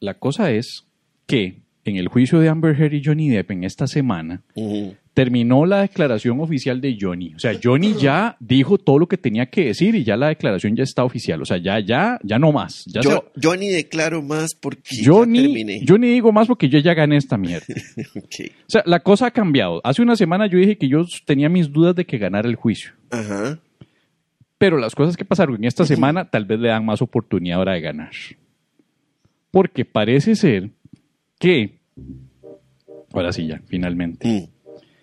la cosa es que en el juicio de Amber Heard y Johnny Depp en esta semana terminó la declaración oficial de Johnny. O sea, Johnny ya dijo todo lo que tenía que decir y ya la declaración ya está oficial. O sea, ya, ya, ya no más. Ya Yo, se- ni declaro más porque yo ya terminé. yo ni digo más porque yo ya gané esta mierda. O sea, la cosa ha cambiado. Hace una semana yo dije que yo tenía mis dudas de que ganara el juicio. Ajá. Pero las cosas que pasaron en esta semana tal vez le dan más oportunidad ahora de ganar. Porque parece ser que, ahora sí ya, finalmente,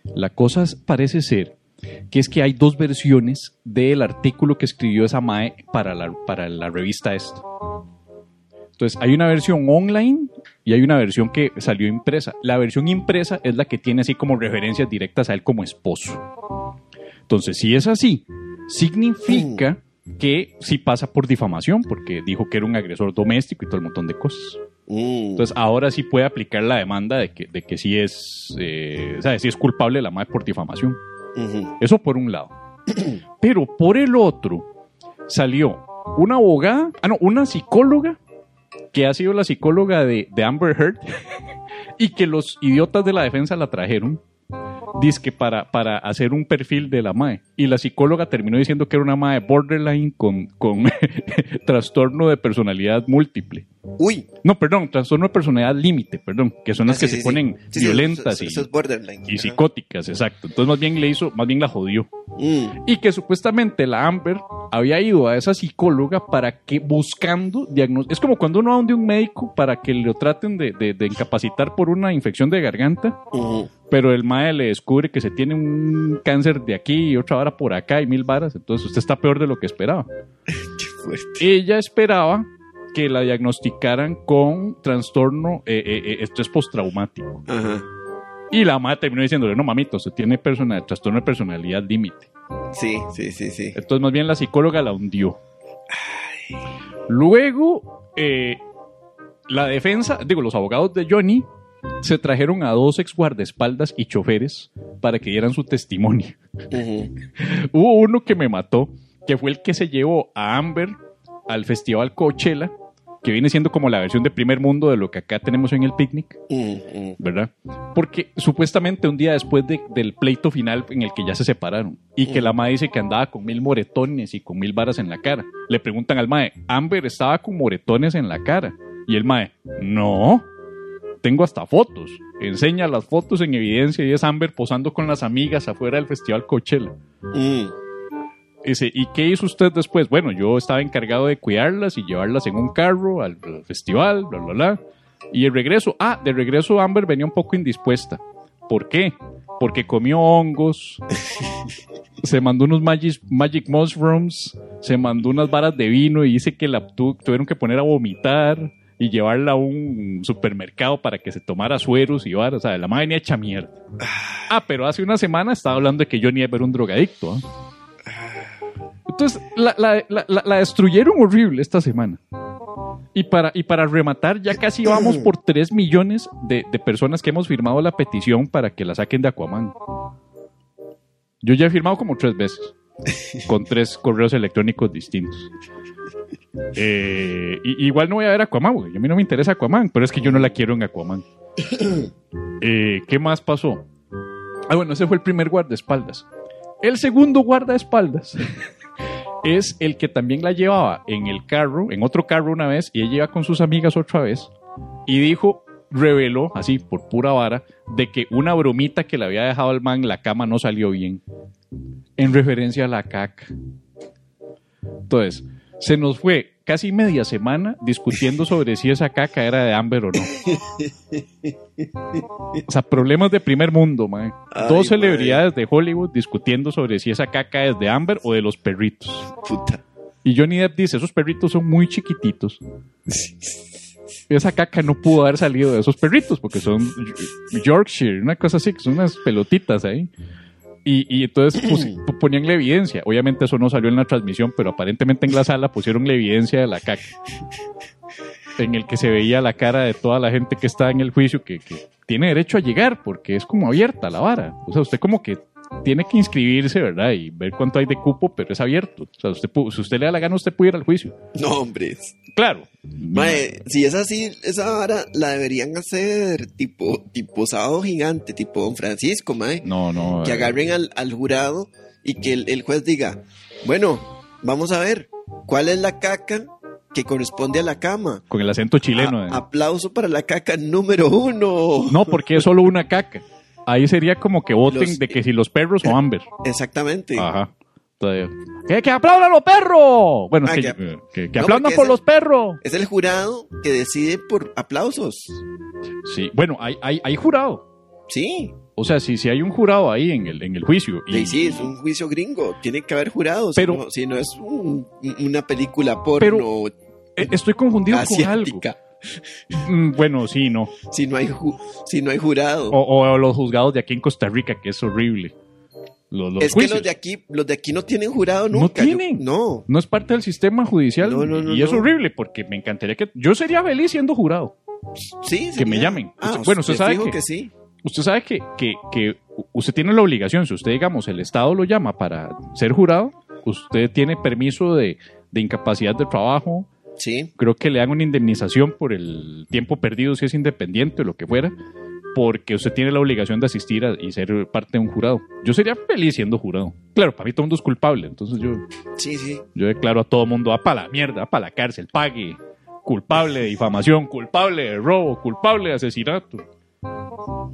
Mm. la cosa parece ser que es que hay dos versiones del artículo que escribió esa MAE para la, para la revista esta. Entonces, hay una versión online y hay una versión que salió impresa. La versión impresa es la que tiene así como referencias directas a él como esposo. Entonces, si es así, significa que sí pasa por difamación, porque dijo que era un agresor doméstico y todo el montón de cosas. Mm. Entonces, ahora sí puede aplicar la demanda de que, de que sí es, eh, o sea, sí es culpable la madre por difamación. Eso por un lado. Pero por el otro, salió una abogada, ah, no, una psicóloga, que ha sido la psicóloga de, de Amber Heard, y que los idiotas de la defensa la trajeron. Dice que para, para hacer un perfil de la MAE. Y la psicóloga terminó diciendo que era una MAE borderline con, con trastorno de personalidad múltiple. Uy. No, perdón, trastorno de personalidad límite, perdón, que son las Ah, que sí, se sí, ponen violentas eso- y, eso y psicóticas, exacto. Entonces más bien le hizo, más bien la jodió. Mm. Y que supuestamente la Amber había ido a esa psicóloga para que buscando diagnóstico. Es como cuando uno va a donde un médico para que lo traten de, de- de incapacitar por una infección de garganta. Pero el MAE le descubre que se tiene un cáncer de aquí y otra vara por acá y mil varas. Entonces usted está peor de lo que esperaba. Qué fuerte. Ella esperaba que la diagnosticaran con trastorno eh, eh, eh, estrés postraumático. Ajá. Y la madre terminó diciéndole, no mamito, usted tiene persona, trastorno de personalidad límite. Sí, sí, sí, sí. Entonces, más bien la psicóloga la hundió. Luego, eh, la defensa, digo, los abogados de Johnny se trajeron a dos ex guardaespaldas y choferes para que dieran su testimonio. Hubo uno que me mató, que fue el que se llevó a Amber al festival Coachella, que viene siendo como la versión de primer mundo de lo que acá tenemos en el picnic. ¿verdad? Porque supuestamente un día después de- del pleito final en el que ya se separaron y que la madre dice que andaba con mil moretones y con mil varas en la cara, le preguntan al mae, Amber estaba con moretones en la cara. Y el mae, no, tengo hasta fotos. Enseña las fotos en evidencia y es Amber posando con las amigas afuera del festival Coachella. Mm. Dice, ¿y qué hizo usted después? Bueno, yo estaba encargado de cuidarlas y llevarlas en un carro al, al festival, bla, bla, bla. Y el regreso, ah, de regreso Amber venía un poco indispuesta. ¿Por qué? Porque comió hongos, se mandó unos magic, magic mushrooms, se mandó unas varas de vino y dice que la tu- tuvieron que poner a vomitar y llevarla a un supermercado para que se tomara sueros y varas. O sea, la madre venía hecha mierda. Ah, pero hace una semana estaba hablando de que Johnny Depp era un drogadicto. ¿ah? Entonces, la, la- la- destruyeron horrible esta semana. Y para, y para rematar, ya casi vamos por 3 millones de, de personas que hemos firmado la petición para que la saquen de Aquaman. Yo ya he firmado como tres veces, con tres correos electrónicos distintos. Eh, y- igual no voy a ver Aquaman, porque a mí no me interesa Aquaman, pero es que yo no la quiero en Aquaman. Eh, ¿Qué más pasó? Ah, bueno, ese fue el primer guardaespaldas. El segundo guardaespaldas es el que también la llevaba en el carro, en otro carro una vez, y ella iba con sus amigas otra vez, y dijo, reveló, así por pura vara, de que una bromita que le había dejado al man en la cama no salió bien, en referencia a la caca. Entonces, se nos fue casi media semana discutiendo sobre si esa caca era de Amber o no. O sea, problemas de primer mundo, man. Ay, Dos celebridades de Hollywood discutiendo sobre si esa caca es de Amber o de los perritos. Puta. Y Johnny Depp dice, esos perritos son muy chiquititos. Esa caca no pudo haber salido de esos perritos porque son Yorkshire, una cosa así, que son unas pelotitas ahí. Y, y entonces ponían la evidencia. Obviamente eso no salió en la transmisión, pero aparentemente en la sala pusieron la evidencia de la caca. En el que se veía la cara de toda la gente que está en el juicio que, que tiene derecho a llegar porque es como abierta la vara. O sea, usted como que tiene que inscribirse, ¿verdad? Y ver cuánto hay de cupo, pero es abierto. O sea, usted, si usted le da la gana, usted puede ir al juicio. No, hombre. Claro. Mae, si es así, esa vara la deberían hacer tipo, tipo sábado gigante, tipo Don Francisco, mae. No, no. Que eh, agarren al, al jurado y que el, el juez diga, bueno, vamos a ver, ¿cuál es la caca que corresponde a la cama? Con el acento chileno. A- eh. aplauso para la caca número uno. No, porque es solo una caca. Ahí sería como que voten Los- de que si los perros o Amber. Exactamente. Ajá. ¡Que, que aplaudan los perros! Bueno, Ah, que, que- que, que- que No, aplaudan por los perros. Es el jurado que decide por aplausos. Sí, bueno, hay, hay, hay jurado. Sí, O sea, si, si hay un jurado ahí en el, en el juicio. Y, sí, sí, es un juicio gringo. Tiene que haber jurados. Pero- si, no, si no es un- una película porno Eh, Estoy confundido con algo. Mm, Bueno, sí, no. Si no hay, ju- si no hay jurado. O, o los juzgados de aquí en Costa Rica, que es horrible. Los, los es que juicios. los de aquí, los de aquí no tienen jurado No nunca. Yo- tienen. no. No es parte del sistema judicial. No, no, no, y es no. horrible porque me encantaría que. Yo sería feliz siendo jurado. Sí, Que me llamen. Ah, Bueno, usted sabe que- que sí. Usted sabe que, que, que usted tiene la obligación, si usted, digamos, el Estado lo llama para ser jurado, usted tiene permiso de, de incapacidad de trabajo, Sí. creo que le dan una indemnización por el tiempo perdido si es independiente o lo que fuera, porque usted tiene la obligación de asistir a- y ser parte de un jurado. Yo sería feliz siendo jurado. Claro, para mí todo el mundo es culpable, entonces yo, Sí, sí. yo declaro a todo el mundo, a para la mierda, a para la cárcel, pague, culpable de difamación, culpable de robo, culpable de asesinato.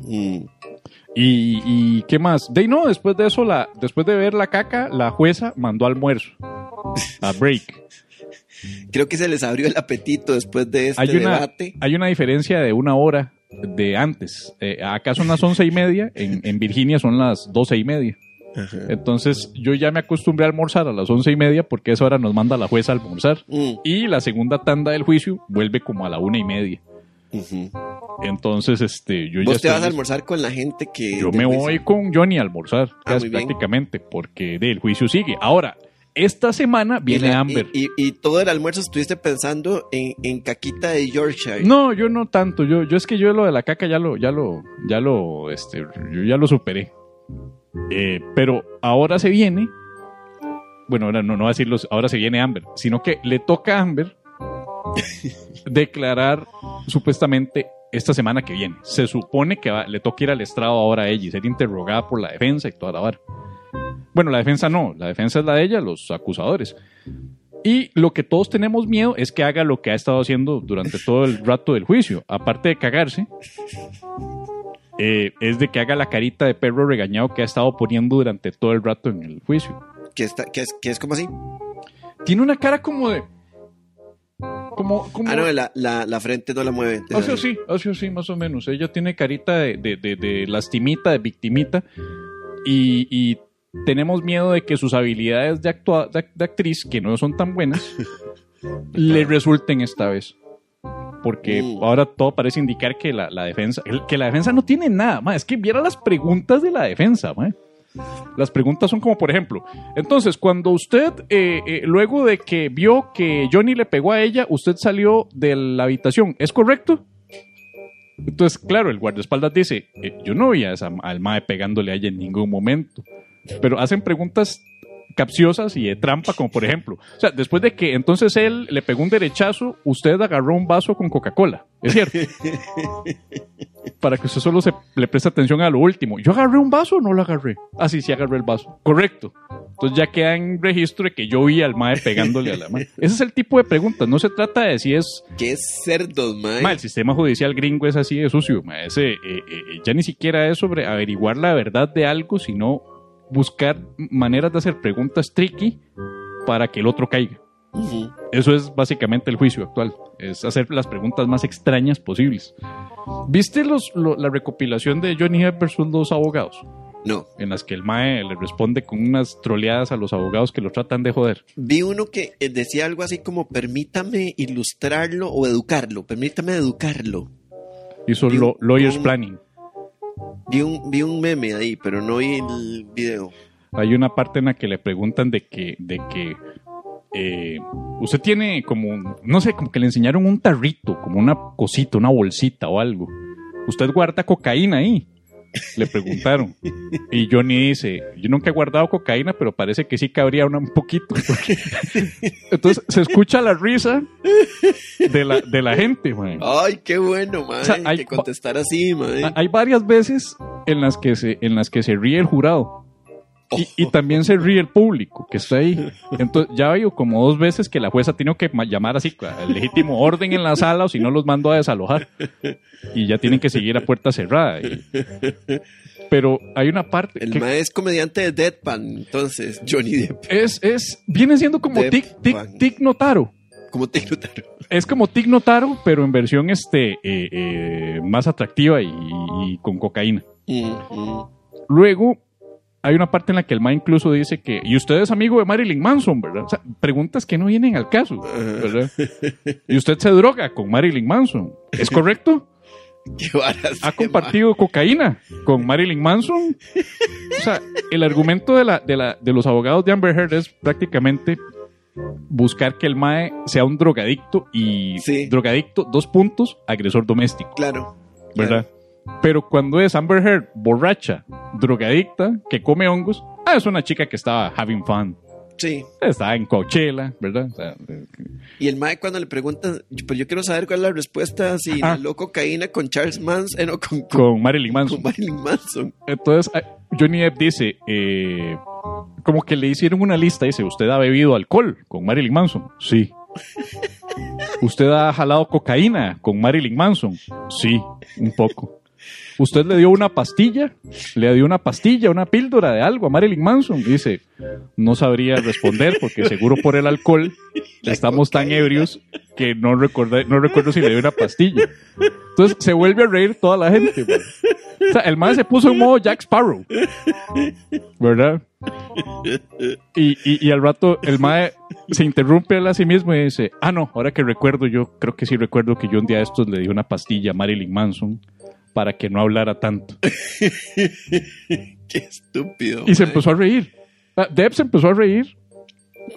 Mm. ¿Y, y qué más? De no, después de eso, la, después de ver la caca, la jueza mandó almuerzo. A break. Creo que se les abrió el apetito después de este Hay una, debate. hay una diferencia de una hora de antes. Eh, acá son las once y media, en, en Virginia son las doce y media. Ajá. Entonces yo ya me acostumbré a almorzar a las once y media porque esa hora nos manda la jueza a almorzar. Mm. Y la segunda tanda del juicio vuelve como a la una y media. Entonces, este, yo ya Vos te vas a almorzar con la gente que... Yo me juicio. voy con Johnny a almorzar, Ah, casi prácticamente, porque del juicio sigue. Ahora, esta semana Y viene la- Amber. Y, y- y todo el almuerzo estuviste pensando en, en caquita de Yorkshire. No, yo no tanto. Yo, yo es que yo lo de la caca ya lo, ya lo, ya lo, este, yo ya lo superé. Eh, pero ahora se viene. Bueno, ahora no, no va a decirlo, ahora se viene Amber, sino que le toca a Amber declarar supuestamente esta semana que viene. Se supone que va- le toca ir al estrado ahora a ella y ser interrogada por la defensa y toda la vara. Bueno, la defensa no, la defensa es la de ella, los acusadores. Y lo que todos tenemos miedo es que haga lo que ha estado haciendo durante todo el rato del juicio. Aparte de cagarse, eh, es de que haga la carita de perro regañado que ha estado poniendo durante todo el rato en el juicio. Que, está, que, es, que es como así. Tiene una cara como de... Como... como Ah, no, la, la, la frente no la mueve. Así así, así así, más o menos. Ella tiene carita de, de, de- de lastimita, de victimita. Y, y tenemos miedo de que sus habilidades de, actua- de, de actriz, que no son tan buenas, le resulten esta vez. Porque Mm. ahora todo parece indicar que la, la defensa, que la defensa no tiene nada más. Es que viera las preguntas de la defensa. Las preguntas son como, por ejemplo, entonces, cuando usted, eh, eh, luego de que vio que Johnny le pegó a ella, usted salió de la habitación, ¿es correcto? Entonces, claro, el guardaespaldas dice, eh, yo no vi a esa, al mae pegándole a ella en ningún momento. Pero hacen preguntas capciosas y de trampa, como por ejemplo, o sea, después de que entonces él le pegó un derechazo, usted agarró un vaso con Coca-Cola, ¿es cierto? Para que usted solo se, le preste atención a lo último. ¿Yo agarré un vaso o no lo agarré? Ah, sí, sí agarré el vaso. Correcto. Entonces ya queda en registro de que yo vi al mae pegándole a la mae. Ese es el tipo de preguntas. No se trata de si es Que es cerdos, mae. Ma, el sistema judicial gringo es así de sucio. ma. Ese, eh, eh, ya ni siquiera es sobre averiguar la verdad de algo, sino buscar maneras de hacer preguntas tricky para que el otro caiga. Eso es básicamente el juicio actual. Es hacer las preguntas más extrañas posibles. ¿Viste los, lo- la recopilación de Johnny Depp versus los abogados? No. En las que el MAE le responde con unas troleadas a los abogados que lo tratan de joder. Vi uno que eh, decía algo así como permítame ilustrarlo o educarlo. Permítame educarlo. Hizo lo- lawyers un- planning. Vi un, vi un meme ahí, pero no vi el video. hay una parte en la que le preguntan de que, de que eh, usted tiene como, no sé, como que le enseñaron un tarrito, como una cosita, una bolsita o algo. Usted guarda cocaína ahí. Le preguntaron. Y Johnny dice, yo nunca he guardado cocaína, pero parece que sí cabría una un poquito. Entonces se escucha la risa de la, de la gente, man. Ay, qué bueno, man. O sea, hay- que contestar así, man. Hay varias veces en las que se, en las que se ríe el jurado. Y, y también se ríe el público que está ahí. Entonces, ya veo como dos veces que la jueza ha tenido que ma- llamar así al legítimo orden en la sala o si no los mando a desalojar. Y ya tienen que seguir a puerta cerrada. Y- pero hay una parte El que mae es comediante de Deadpan, entonces, Johnny Depp. es, es, viene siendo como Tic, Tic. Tic Notaro. Como te notaron. Es como Tic Notaro, pero en versión este, eh, eh, más atractiva y- y con cocaína. Mm, mm. Luego, hay una parte en la que el ma incluso dice que, y usted es amigo de Marilyn Manson, ¿verdad? O sea, preguntas que no vienen al caso, ¿verdad? Y usted se droga con Marilyn Manson, ¿es correcto? Qué ¿Ha de compartido cocaína con Marilyn Manson? O sea, el argumento de, la, de, la, de los abogados de Amber Heard es prácticamente buscar que el mae sea un drogadicto y Sí. drogadicto, dos puntos, agresor doméstico. Claro. ¿verdad? Pero cuando es Amber Heard borracha, drogadicta, que come hongos, ah, es una chica que estaba having fun. Sí. Estaba en Coachella, ¿verdad? O sea, eh, Y el mae cuando le preguntan, pues yo quiero saber cuál es la respuesta si Ah. la cocaína con Charles Manson, eh, no, con, con, con Marilyn con Manson. Marilyn Manson. Entonces, ah, Johnny Depp dice, eh, como que le hicieron una lista, dice, ¿usted ha bebido alcohol con Marilyn Manson? Sí. ¿Usted ha jalado cocaína con Marilyn Manson? Sí, un poco. ¿Usted le dio una pastilla? ¿Le dio una pastilla, una píldora de algo a Marilyn Manson? Dice, no sabría responder porque seguro por el alcohol estamos tan ebrios que no, recordé- no recuerdo si le dio una pastilla. Entonces se vuelve a reír toda la gente. O sea, el mae se puso en modo Jack Sparrow. ¿Verdad? Y, y, y al rato el mae se interrumpe él a sí mismo y dice, ah, no, ahora que recuerdo, yo creo que sí recuerdo que yo un día de estos le di una pastilla a Marilyn Manson para que no hablara tanto. Qué estúpido. Y se empezó a reír. Ah, Depp se empezó a reír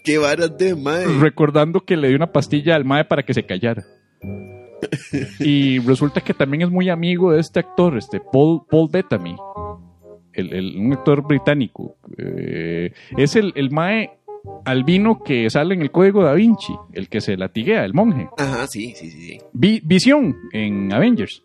Qué varas de mae. recordando que le dio una pastilla al mae para que se callara. Y resulta que también es muy amigo de este actor, este Paul, Paul Bettany, el, el- un actor británico. Eh, es el, el mae albino que sale en el código da Vinci, el que se latiguea, el monje. Ajá, sí, sí, sí. sí. Vi- Visión en Avengers.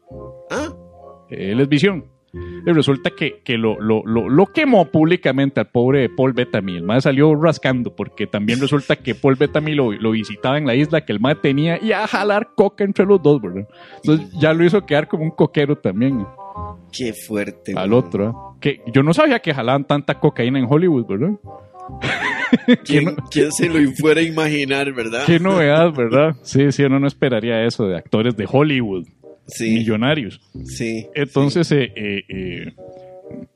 Él es Visión. Y resulta que, que lo, lo, lo, lo quemó públicamente al pobre Paul Bettany. El mae salió rascando porque también resulta que Paul Bettany lo, lo visitaba en la isla que el mae tenía y a jalar coca entre los dos, ¿verdad? Entonces ya lo hizo quedar como un coquero también qué fuerte. al otro. ¿eh? Que yo no sabía que jalaban tanta cocaína en Hollywood, ¿verdad? ¿Quién, no- quién se lo fuera a imaginar, verdad? Qué novedad, ¿verdad? Sí, sí, uno no esperaría eso de actores de Hollywood, Sí, millonarios. sí. Entonces, eh, eh, eh,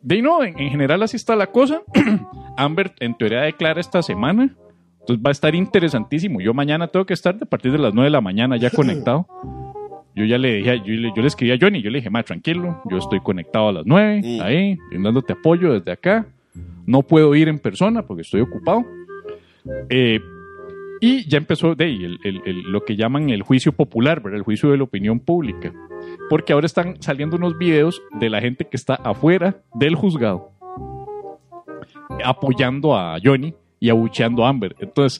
de ahí no, en, en general así está la cosa. Amber en teoría declara esta semana. Entonces va a estar interesantísimo. Yo mañana tengo que estar a partir de las 9 de la mañana ya conectado. Yo ya le dije, yo le, yo le escribí a Johnny, yo le dije, ma, tranquilo, yo estoy conectado a las 9, Mm. ahí, brindándote apoyo desde acá. No puedo ir en persona porque estoy ocupado. Eh, y ya empezó de ahí, el- el- lo que llaman el juicio popular, ¿verdad? el juicio de la opinión pública. Porque ahora están saliendo unos videos de la gente que está afuera del juzgado apoyando a Johnny y abucheando a Amber. Entonces,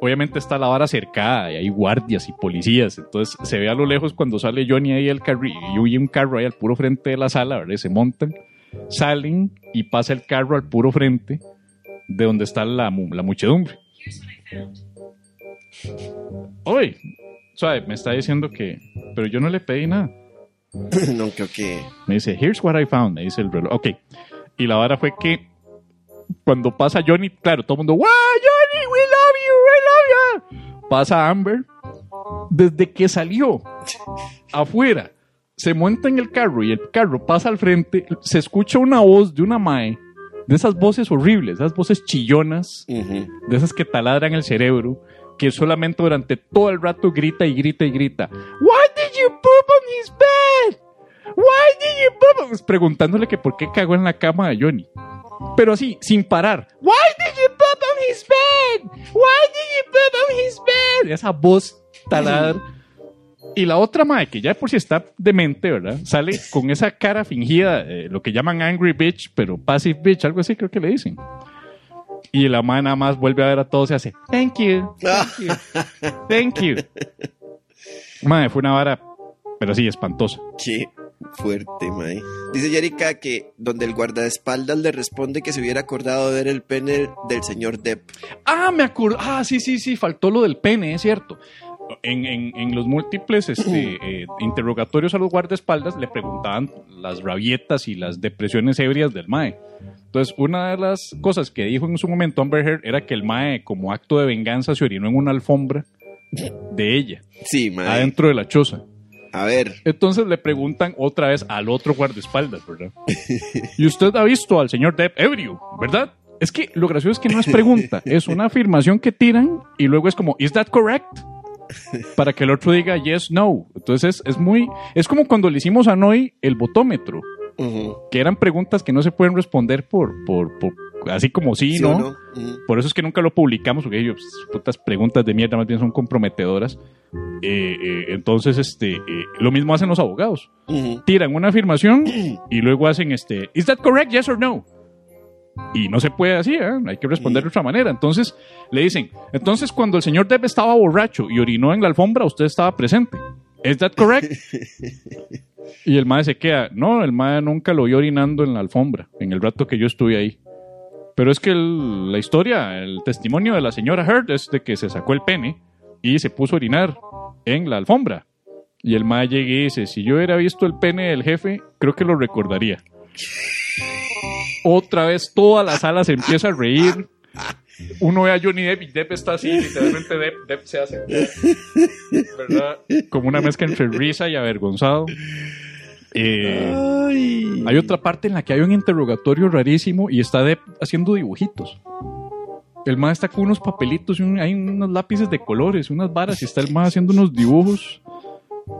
obviamente está la vara cercada y hay guardias y policías. Entonces, se ve a lo lejos cuando sale Johnny ahí el carro y un carro ahí al puro frente de la sala, ¿verdad? Se montan, salen y pasa el carro al puro frente de donde está la, la muchedumbre. Oye, suave, me está diciendo que, pero yo no le pedí nada. no creo que. Me dice, here's what I found, me dice el reloj. Ok. Y la vara fue que cuando pasa Johnny, claro, todo el mundo, wow, Johnny, we love you, we love you. Pasa Amber, desde que salió afuera, se monta en el carro y el carro pasa al frente, se escucha una voz de una mae, de esas voces horribles, esas voces chillonas, de esas que taladran el cerebro, que solamente durante todo el rato grita y grita y grita. Why did you poop on his bed? Why did you poop? on-" Pues Preguntándole que por qué cagó en la cama de Johnny. Pero así, sin parar. Why did you poop on his bed? Why did you poop on his bed? Esa voz taladra. Y la otra mae, que ya por si está demente, ¿verdad? Sale con esa cara fingida, eh, lo que llaman angry bitch, pero passive bitch, algo así creo que le dicen. Y la mae nada más vuelve a ver a todos y hace, thank you, thank you, thank you. Mae, fue una vara, pero sí, espantosa. Qué fuerte, mae. Dice Yerika que donde el guardaespaldas le responde que se hubiera acordado de ver el pene del señor Depp. Ah, me acuerdo. Ah, sí, sí, sí, faltó lo del pene, es cierto. En, en- en los múltiples este, eh, interrogatorios a los guardaespaldas le preguntaban las rabietas y las depresiones ebrias del MAE. Entonces, una de las cosas que dijo en su momento Amber Heard era que el MAE, como acto de venganza, se orinó en una alfombra de ella, Sí, mae. adentro de la choza. A ver. Entonces le preguntan otra vez al otro guardaespaldas, ¿verdad? Y usted ha visto al señor Depp ebrio, ¿verdad? Es que lo gracioso es que no es pregunta, es una afirmación que tiran y luego es como, ¿is that correct? Para que el otro diga yes, no. Entonces es muy, es como cuando le hicimos a Noy el botómetro, Que eran preguntas que no se pueden responder por, por, por así como sí, ¿Sí ¿no? Por eso es que nunca lo publicamos, porque ellos, putas preguntas de mierda, más bien son comprometedoras. Eh, eh, entonces, este, eh, lo mismo hacen los abogados. Tiran una afirmación y luego hacen este, ¿is that correct? Yes or no? Y no se puede así, hay que responder de otra manera. Entonces le dicen, entonces cuando el señor Depp estaba borracho y orinó en la alfombra, usted estaba presente. ¿Is that correct? y el mae se queda, no, el mae nunca lo vio orinando en la alfombra, en el rato que yo estuve ahí. Pero es que el- la historia, el testimonio de la señora Heard es de que se sacó el pene y se puso a orinar en la alfombra. Y el mae llega y dice, si yo hubiera visto el pene del jefe, creo que lo recordaría. Otra vez toda la sala se empieza a reír. Uno ve a Johnny Depp y Depp está así, literalmente Depp, Depp se hace, ¿verdad? Como una mezcla entre risa y avergonzado. Eh, Ay. hay otra parte en la que hay un interrogatorio rarísimo y está Depp haciendo dibujitos. El ma está con unos papelitos y un- hay unos lápices de colores, unas varas y está el ma haciendo unos dibujos.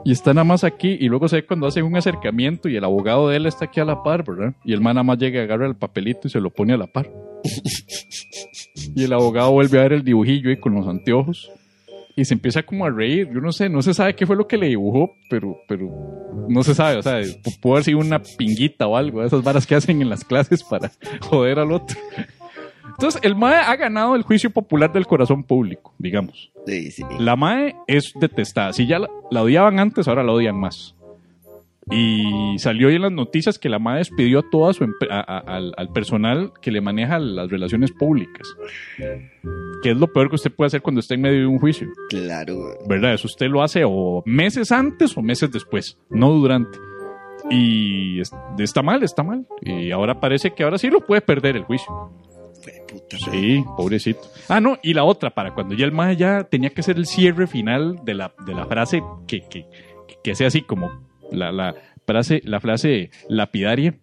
Y está nada más aquí y luego se ve cuando hacen un acercamiento y el abogado de él está aquí a la par, ¿verdad? Y el ma nada más llega, agarra el papelito y se lo pone a la par. y el abogado vuelve a ver el dibujillo y con los anteojos y se empieza como a reír. Yo no sé, no se sabe qué fue lo que le dibujó, pero, pero no se sabe. O sea, pu- pudo haber sido una pinguita o algo, esas varas que hacen en las clases para joder al otro. Entonces, el MAE ha ganado el juicio popular del corazón público, digamos. Sí, sí. La MAE es detestada. Si ya la, la odiaban antes, ahora la odian más. Y salió hoy en las noticias que la MAE despidió a toda su a- a- al, al personal que le maneja las relaciones públicas. Que es lo peor que usted puede hacer cuando está en medio de un juicio. Claro. ¿verdad? Eso usted lo hace o meses antes o meses después, no durante. Y es- está mal, está mal. Y ahora parece que ahora sí lo puede perder el juicio. Puta. Sí, pobrecito. Ah, no, y la otra, para cuando ya el más ya tenía que ser el cierre final de la, de la frase que, que, que sea así como la, la frase, la frase lapidaria.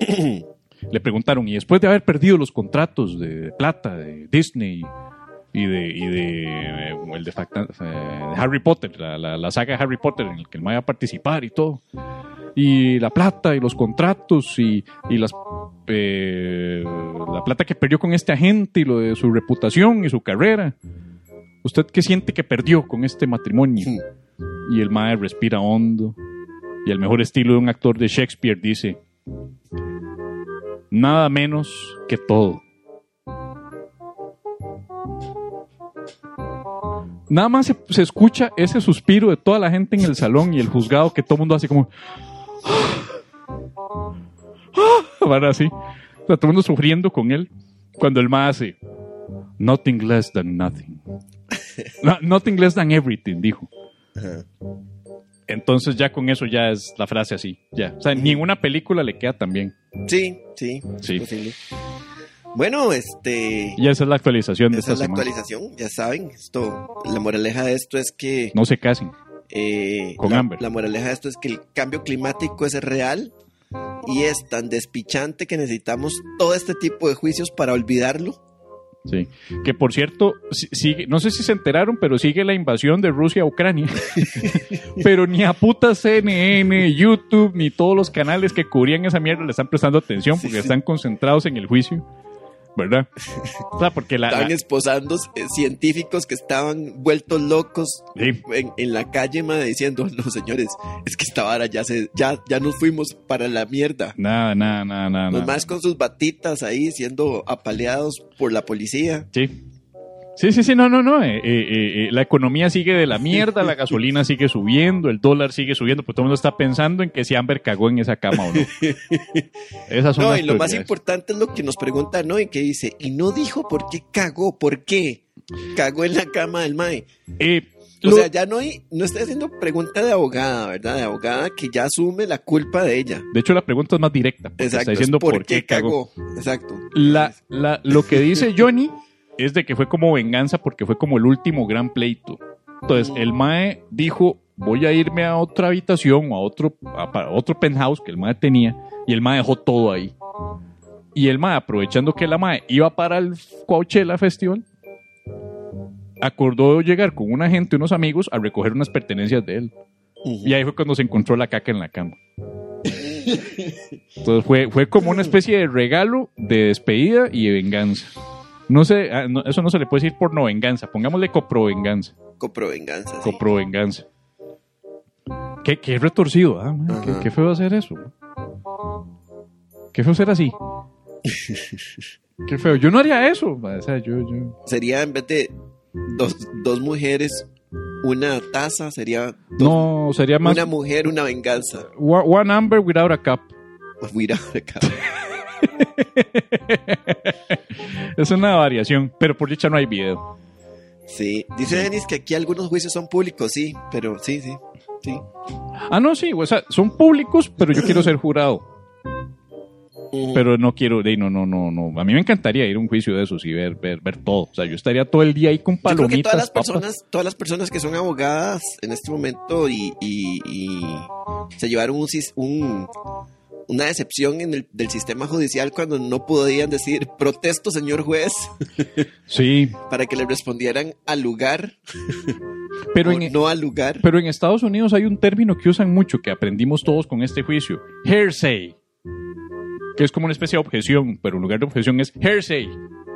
Le preguntaron, y después de haber perdido los contratos de plata de Disney y de, y de eh, el de, eh, de Harry Potter, la, la- la saga de Harry Potter en el que el Maya va a participar y todo, y la plata y los contratos y, y las eh, la plata que perdió con este agente y lo de su reputación y su carrera. ¿Usted qué siente que perdió con este matrimonio? Y el Mae respira hondo y al mejor estilo de un actor de Shakespeare dice, nada menos que todo. Nada más se, se escucha ese suspiro de toda la gente en el salón y el juzgado que todo el mundo hace como... Van así. O sea, todo el mundo sufriendo con él. Cuando el más hace... Nothing less than nothing. No, nothing less than everything, dijo. Entonces ya con eso ya es la frase así. Ya. O sea, ni en una película le queda tan bien. Sí, sí. Sí. posible. Bueno, este. Y esa es la actualización de Esa esta es la semana. actualización, ya saben. Esto, la moraleja de esto es que. No se casen. eh, Con la, Amber. la moraleja de esto es que el cambio climático es real y es tan despichante que necesitamos todo este tipo de juicios para olvidarlo. Sí. Que por cierto, si- sigue, no sé si se enteraron, pero sigue la invasión de Rusia a Ucrania. pero ni a puta CNN, YouTube, ni todos los canales que cubrían esa mierda le están prestando atención porque Sí, sí. están concentrados en el juicio ¿verdad? O sea, porque la... Estaban la- esposando eh, científicos que estaban vueltos locos Sí. en, en la calle, madre, diciendo, no, señores, es que esta vara ya se, ya, ya nos fuimos para la mierda. Nada, nada, nada, nada. Los nada. más con sus batitas ahí siendo apaleados por la policía. Sí. Sí, sí, sí, no, no, no. eh, eh, eh, la economía sigue de la mierda, la gasolina sigue subiendo, el dólar sigue subiendo, pues todo el mundo está pensando en que si Amber cagó en esa cama o no. Esas son No, las y lo más importante es lo que nos pregunta ¿no? y que dice, y no dijo por qué cagó, por qué cagó en la cama del mae. O lo- sea, ya no hay, no estoy haciendo pregunta de abogada, ¿verdad? De abogada que ya asume la culpa de ella. de hecho, la pregunta es más directa. Exacto. Está es diciendo por, qué cagó. cagó. Exacto. La, la- lo que dice Johnny es de que fue como venganza porque fue como el último gran pleito. Entonces, el Mae dijo, voy a irme a otra habitación o a otro, a, otro penthouse que el Mae tenía y el Mae dejó todo ahí. Y el Mae, aprovechando que la Mae iba para el Coachella Festival, acordó llegar con una gente, unos amigos, a recoger unas pertenencias de él. Y ahí fue cuando se encontró la caca en la cama. Entonces fue, fue como una especie de regalo de despedida y de venganza. No sé, ah, no, eso no se le puede decir por no venganza. Pongámosle coprovenganza. Coprovenganza. sí. Coprovenganza. Qué, qué retorcido, man, qué, feo hacer eso. Qué feo ser así. qué feo. Yo no haría eso. O sea, yo, yo- Sería en vez de dos, dos mujeres, una taza, sería dos- No, sería más una mujer, una venganza. one amber without a cup. Mira, acá. Es una variación, pero por dicha no hay video. Sí, dice Denis que aquí algunos juicios son públicos, sí, pero sí, sí, sí. Ah, no, sí, o sea, son públicos, pero yo quiero ser jurado. Pero no quiero, no, no, no, no. A mí me encantaría ir a un juicio de esos y ver, ver, ver todo. O sea, yo estaría todo el día ahí con Yo creo que palomitas. todas las papas. personas, todas las personas que son abogadas en este momento y, y- y se llevaron un, un- una decepción en el, del sistema judicial cuando no podían decir protesto, señor juez, Sí, para que le respondieran al lugar pero en, no al lugar. pero en Estados Unidos hay un término que usan mucho, que aprendimos todos con este juicio. Hearsay. Que es como una especie de objeción, pero en lugar de objeción es hearsay.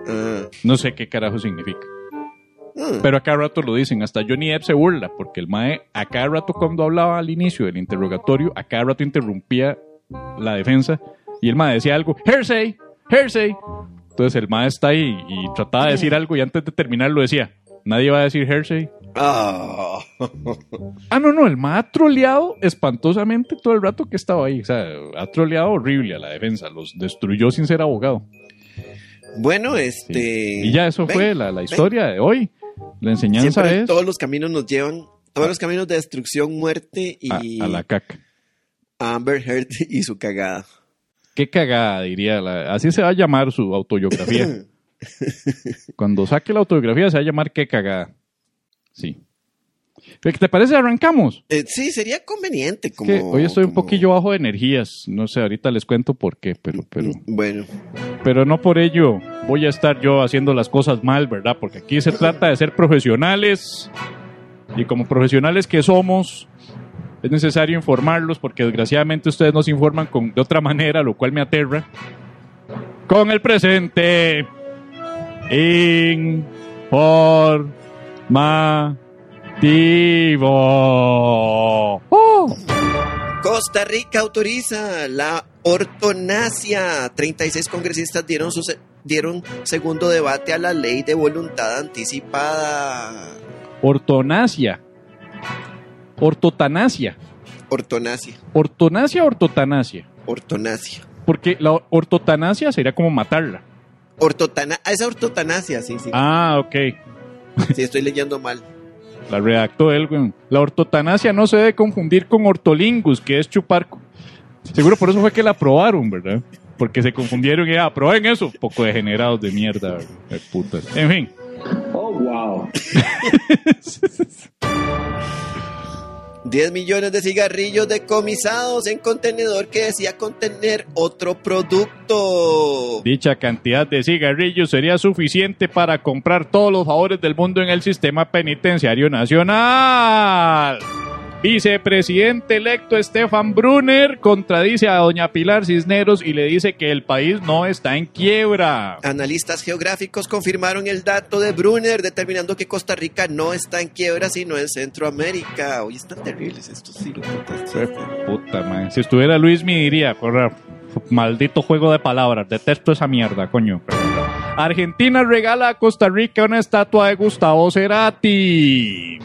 Ah, No sé qué carajo significa. ah. Pero a cada rato lo dicen, hasta Johnny Depp se burla, porque el Mae a cada rato cuando hablaba al inicio del interrogatorio, a cada rato interrumpía la defensa y el Mae decía algo, hearsay, hearsay. Entonces el Mae está ahí y trataba de decir algo y antes de terminar lo decía, nadie va a decir hearsay. Ah. Ah, no, no, el Mae ha troleado espantosamente todo el rato que estaba ahí. O sea, ha troleado horrible a la defensa, los destruyó sin ser abogado. Bueno, Sí. este. Y ya eso ven, fue la, la ven. historia de hoy. La enseñanza Siempre es todos los caminos nos llevan, todos los caminos de destrucción, muerte y a, a la caca. Amber Heard y su cagada. Qué cagada, diría. La, así se va a llamar su autobiografía. Cuando saque la autobiografía se va a llamar Qué cagada. Sí. ¿Qué te parece? Arrancamos. Eh, sí, sería conveniente. Es Como, que hoy estoy un poquillo bajo de energías. No sé, ahorita les cuento por qué, pero, pero, Bueno, pero no por ello voy a estar yo haciendo las cosas mal, ¿verdad? Porque aquí se trata de ser profesionales. Y como profesionales que somos, es necesario informarlos porque desgraciadamente ustedes nos informan con, de otra manera, lo cual me aterra. Con el presente. Informativo. ¡Oh! Costa Rica autoriza la ortonacia. 36 congresistas dieron, su se- dieron segundo debate a la ley de voluntad anticipada. Ortonacia. Ortotanasia. Ortonacia. Ortonacia, ortotanasia. Ortonacia. Porque la ortotanasia sería como matarla. Ortotana ah, esa ortotanacia, sí, sí. Ah, ok. Sí, estoy leyendo mal. La redactó él, güey. La ortotanasia no se debe confundir con ortolingus, que es chupar. Seguro por eso fue que la aprobaron, ¿verdad? Porque se confundieron y ah, aprueben eso. Poco degenerados de mierda, ¿verdad? De putas. En fin. Oh, wow. 10 millones de cigarrillos decomisados en contenedor que decía contener otro producto. Dicha cantidad de cigarrillos sería suficiente para comprar todos los favores del mundo en el sistema penitenciario nacional. Vicepresidente electo Stefan Brunner contradice a doña Pilar Cisneros y le dice que el país no está en quiebra. Analistas geográficos confirmaron el dato de Brunner, determinando que Costa Rica no está en quiebra, sino en Centroamérica. Oye, están terribles estos sí, Puta, man. Si estuviera Luis, me diría, corra, maldito juego de palabras. Detesto esa mierda, coño. Argentina regala a Costa Rica una estatua de Gustavo Cerati.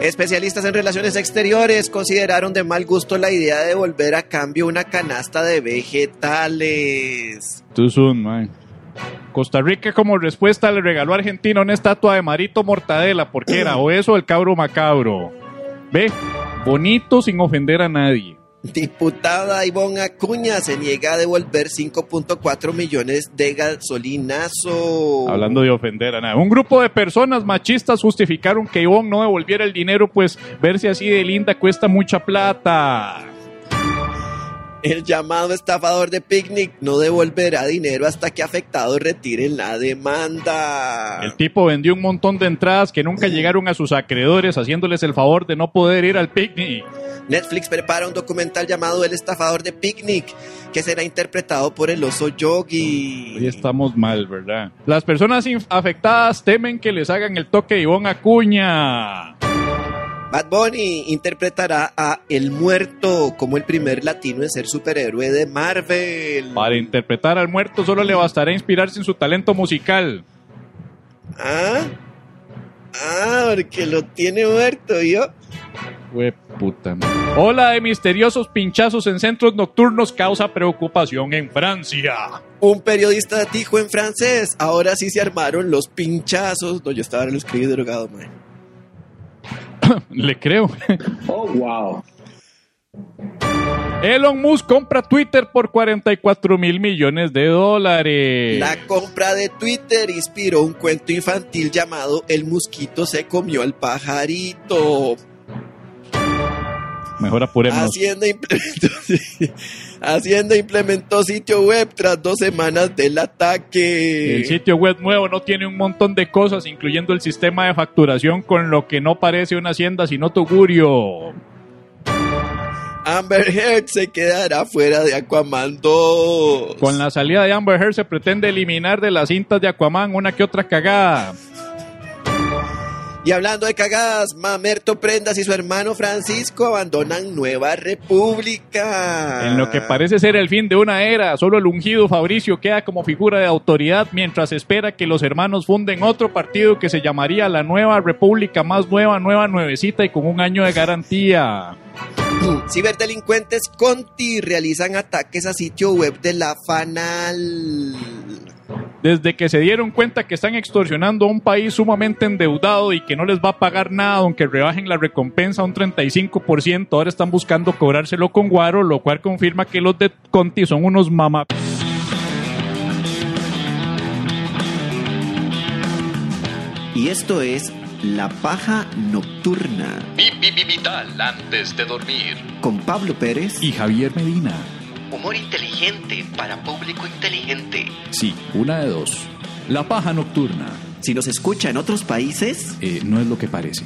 Especialistas en relaciones exteriores consideraron de mal gusto la idea de volver a cambio una canasta de vegetales. Too soon, man. Costa Rica como respuesta le regaló a Argentina una estatua de Marito Mortadela, porque era o eso el cabro macabro. Ve, bonito sin ofender a nadie. Diputada Ivonne Acuña se niega a devolver 5.4 millones de gasolinazo. Hablando de ofender a nadie. Un grupo de personas machistas justificaron que Ivonne no devolviera el dinero, pues verse así de linda cuesta mucha plata. El llamado estafador de picnic no devolverá dinero hasta que afectados retiren la demanda. El tipo vendió un montón de entradas que nunca llegaron a sus acreedores, haciéndoles el favor de no poder ir al picnic. Netflix prepara un documental llamado El estafador de picnic, que será interpretado por el oso Yogi. Hoy estamos mal, ¿verdad? Las personas afectadas temen que les hagan el toque de Ivonne Acuña. Bad Bunny interpretará a El Muerto como el primer latino en ser superhéroe de Marvel. Para interpretar al muerto solo le bastará inspirarse en su talento musical. Ah, ah, porque lo tiene muerto, yo. Fue puta. Ola de misteriosos pinchazos en centros nocturnos causa preocupación en Francia. Un periodista dijo en francés, ahora sí se armaron los pinchazos. No, yo estaba en el escribí drogado, man. Le creo. Oh, wow. Elon Musk compra Twitter por 44 mil millones de dólares. La compra de Twitter inspiró un cuento infantil llamado El mosquito se comió al pajarito. Mejor apuremos. Hacienda implementó, Hacienda implementó sitio web tras dos semanas del ataque. El sitio web nuevo no tiene un montón de cosas, incluyendo el sistema de facturación, con lo que no parece una hacienda sino tugurio. Amber Heard se quedará fuera de Aquaman 2. Con la salida de Amber Heard se pretende eliminar de las cintas de Aquaman una que otra cagada. Y hablando de cagadas, Mamerto Prendas y su hermano Francisco abandonan Nueva República. En lo que parece ser el fin de una era, solo el ungido Fabricio queda como figura de autoridad mientras espera que los hermanos funden otro partido que se llamaría la Nueva República más nueva, nueva, nuevecita y con un año de garantía. Ciberdelincuentes Conti realizan ataques a sitio web de la FANAL desde que se dieron cuenta que están extorsionando a un país sumamente endeudado y que no les va a pagar nada, aunque rebajen la recompensa a un 35%, ahora están buscando cobrárselo con guaro, lo cual confirma que los de Conti son unos mamá. Y esto es La Paja Nocturna. Vital antes de dormir. Con Pablo Pérez y Javier Medina. Humor inteligente para público inteligente. Sí, una de dos. La paja nocturna. Si nos escucha en otros países... Eh, no es lo que parece.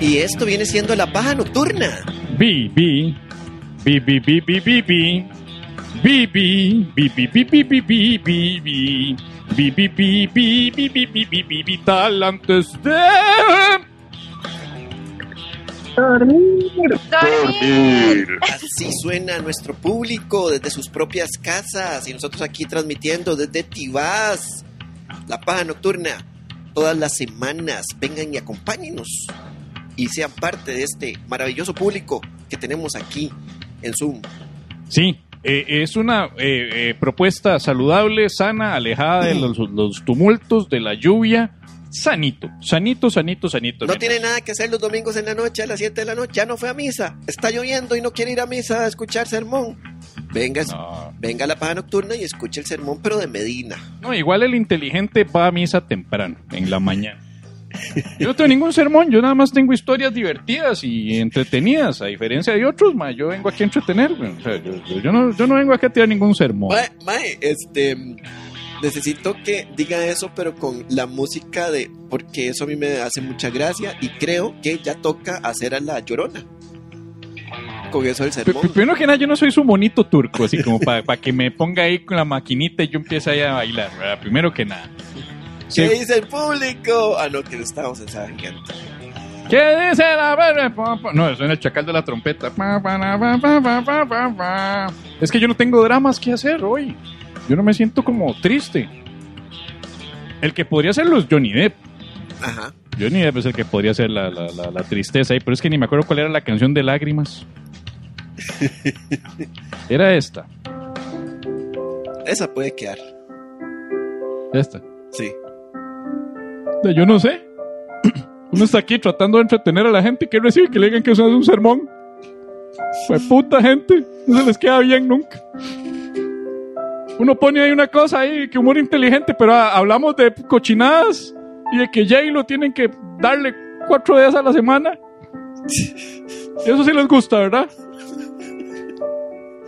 Y esto viene siendo la paja nocturna. Bi, bi, bi, bi, bi, bi, bi, bi. Bi, bi, bi, bi, bi, bi, bi, bi, bi, bi. Bi, bi, bi, bi, bi, bi, bi, bi, bi, vital antes de... Dormir. Dormir. Así suena nuestro público desde sus propias casas y nosotros aquí transmitiendo desde Tibás, la paja nocturna, todas las semanas. Vengan y acompáñenos y sean parte de este maravilloso público que tenemos aquí en Zoom. Sí, eh, es una eh, eh, propuesta saludable, sana, alejada de los, los tumultos, de la lluvia sanito, sanito, sanito, sanito. No tiene nada que hacer los domingos en la noche, a las 7 de la noche. Ya no fue a misa. Está lloviendo y no quiere ir a misa a escuchar sermón. Venga, venga a la paja nocturna y escuche el sermón, pero de Medina. No, igual el inteligente va a misa temprano, en la mañana. Yo no tengo ningún sermón, yo nada más tengo historias divertidas y entretenidas, a diferencia de otros, ma, yo vengo aquí a entretener. O sea, yo, no, yo, no, vengo aquí a tirar ningún sermón. Mae, este necesito que diga eso, pero con la música de. Porque eso a mí me hace mucha gracia y creo que ya toca hacer a la llorona. Con eso del P- sermón. Primero que nada, yo no soy su monito turco, así como para que me ponga ahí con la maquinita y yo empiece ahí a bailar, ¿verdad? Primero que nada. Sí. ¿Qué dice el público? Ah, no, que no estamos en Sargento. ¿Qué dice la? Pa, pa. No, eso es el chacal de la trompeta. Pa, pa, pa, pa, pa, pa, pa, pa. Es que yo no tengo dramas que hacer hoy. Yo no me siento como triste. El que podría hacerlo es Johnny Depp. Ajá. Johnny Depp es el que podría hacer la, la- la- la tristeza ahí, pero es que ni me acuerdo cuál era la canción de lágrimas. Era esta. Esa puede quedar. Esta. Sí. Yo no sé. Uno está aquí tratando de entretener a la gente que recibe que le digan que eso es un sermón. Fue puta gente. No se les queda bien nunca. Uno pone ahí una cosa ahí, que humor inteligente, pero ah, hablamos de cochinadas y de que Jay lo tienen que darle cuatro días a la semana. Eso sí les gusta, ¿verdad?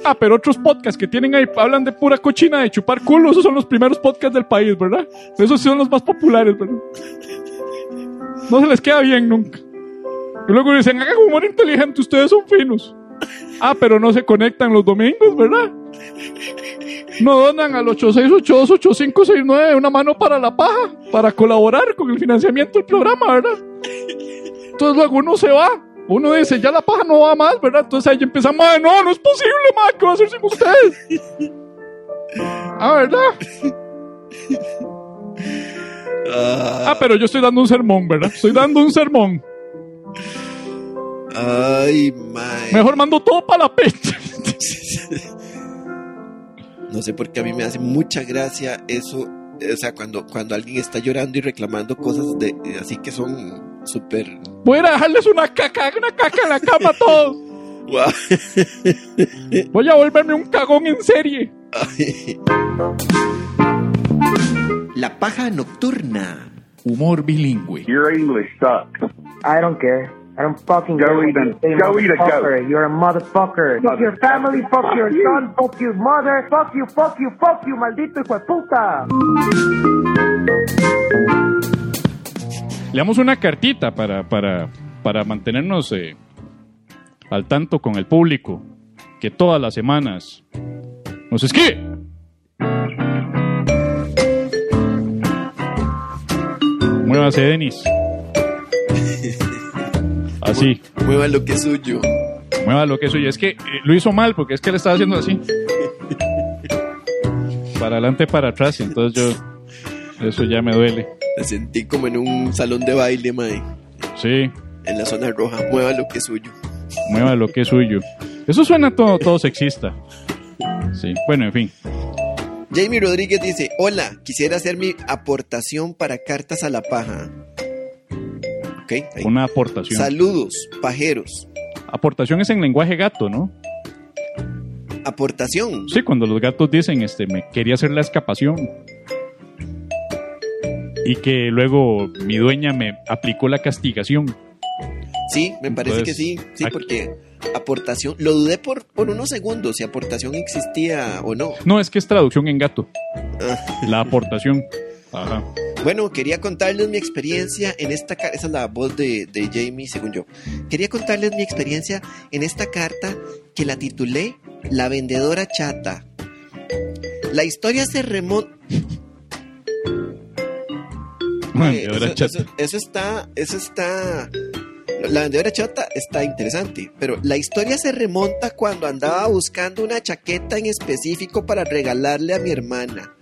Ah, pero otros podcasts que tienen ahí hablan de pura cochina, de chupar culo, esos son los primeros podcasts del país, ¿verdad? Esos sí son los más populares, ¿verdad? No se les queda bien nunca. Y luego dicen, hagan humor inteligente, ustedes son finos. Ah, pero no se conectan los domingos, ¿verdad? No donan al 86828569 una mano para la paja, para colaborar con el financiamiento del programa, ¿verdad? Entonces luego uno se va. Uno dice, ya la paja no va más, ¿verdad? Entonces ahí empieza, madre, no, no es posible, madre, ¿qué va a hacer sin ustedes? Ah, ¿verdad? Ah, Ah, pero yo estoy dando un sermón, ¿verdad? Estoy dando un sermón. Ay, mae. Mejor mando todo para la pecha. No sé por qué a mí me hace mucha gracia eso. O sea, cuando, cuando alguien está llorando y reclamando cosas de así que son súper. Voy a dejarles una caca, una caca en la cama a todos. Voy a volverme un cagón en serie. La paja nocturna. Humor bilingüe. Your English sucks. I don't care. I don't fucking Go eat say, go eat a motherfucker. You're a motherfucker. Fuck your family, fuck your son, fuck your mother, fuck you, fuck you, fuck you, maldito hijo de puta. Le damos una cartita para, para, para mantenernos eh, al tanto con el público que todas las semanas nos escribe. Muévase, Denis. Así, Mueva lo que es suyo. mueva lo que es suyo. Es que eh, lo hizo mal porque es que le estaba haciendo así. Para adelante, para atrás. y Entonces yo, eso ya me duele. Me sentí como en un salón de baile, mae. Sí, En la zona roja. Mueva lo que es suyo. mueva lo que es suyo. Eso suena todo, todo sexista. Sí, bueno, en fin. Jamie Rodríguez dice: Hola, quisiera hacer mi aportación para cartas a la paja. Ok, ahí. Una aportación. Saludos, pajeros. Aportación es en lenguaje gato, ¿no? Aportación. Sí, cuando los gatos dicen, este, me quería hacer la escapación. Y que luego mi dueña me aplicó la castigación. Sí, me parece Entonces, que sí. Sí, aquí- porque aportación. Lo dudé por, por unos segundos si aportación existía o no. No, es que es traducción en gato. Ah. La aportación. Ajá. Bueno, quería contarles mi experiencia en esta carta. Esa es la voz de, de Jamie, según yo. Quería contarles mi experiencia en esta carta que la titulé La vendedora chata. La historia se remonta. Vendedora eso, chata. eso- eso está. Eso está. La vendedora chata está interesante, pero la historia se remonta cuando andaba buscando una chaqueta en específico para regalarle a mi hermana.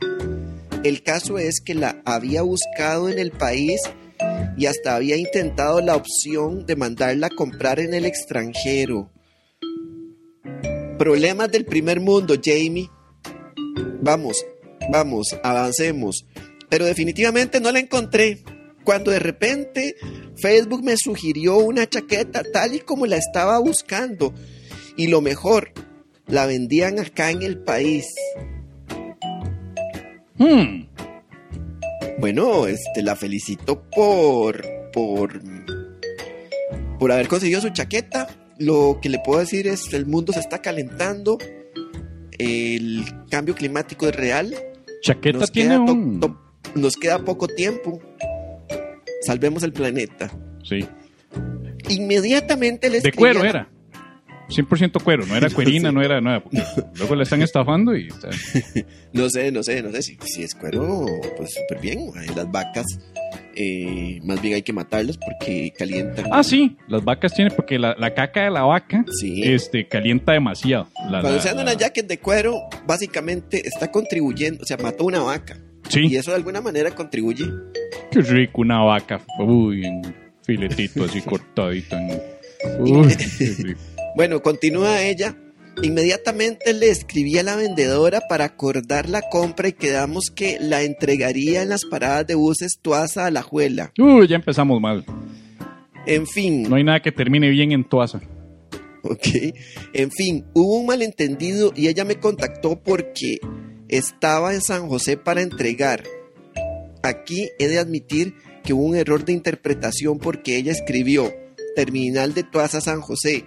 El caso es que la había buscado en el país y hasta había intentado la opción de mandarla a comprar en el extranjero. Problemas del primer mundo, Jamie. Vamos, vamos, avancemos. Pero definitivamente no la encontré. Cuando de repente Facebook me sugirió una chaqueta tal y como la estaba buscando. Y lo mejor, la vendían acá en el país. Hmm. Bueno, este, la felicito por, por, por haber conseguido su chaqueta. Lo que le puedo decir es el mundo se está calentando, el cambio climático es real, Chaqueta Nos tiene queda, to- un... to- nos queda poco tiempo. Salvemos el planeta. Sí. Inmediatamente le De cuero era. 100% cuero, no era cuerina, Sí. no era nada. Luego le están estafando y... No sé, no sé, no sé. Si, si es cuero, pues súper bien. Las vacas, eh, más bien hay que matarlas porque calientan. Ah, sí, las vacas tienen, porque la, la caca de la vaca Sí. este, calienta demasiado. La- Cuando la- se anda la- una jacket de cuero, básicamente está contribuyendo, o sea, mató una vaca. Y Sí, eso de alguna manera contribuye. qué rico una vaca. Uy, en filetito así cortadito. en- Uy, qué rico. Bueno, continúa ella. Inmediatamente le escribí a la vendedora para acordar la compra y quedamos que la entregaría en las paradas de buses Tuaza a la Juela. Uy, ya empezamos mal. En fin, No hay nada que termine bien en Tuaza. ok. En fin, hubo un malentendido y ella me contactó porque estaba en San José para entregar. Aquí he de admitir que hubo un error de interpretación porque ella escribió Terminal de Tuaza San José.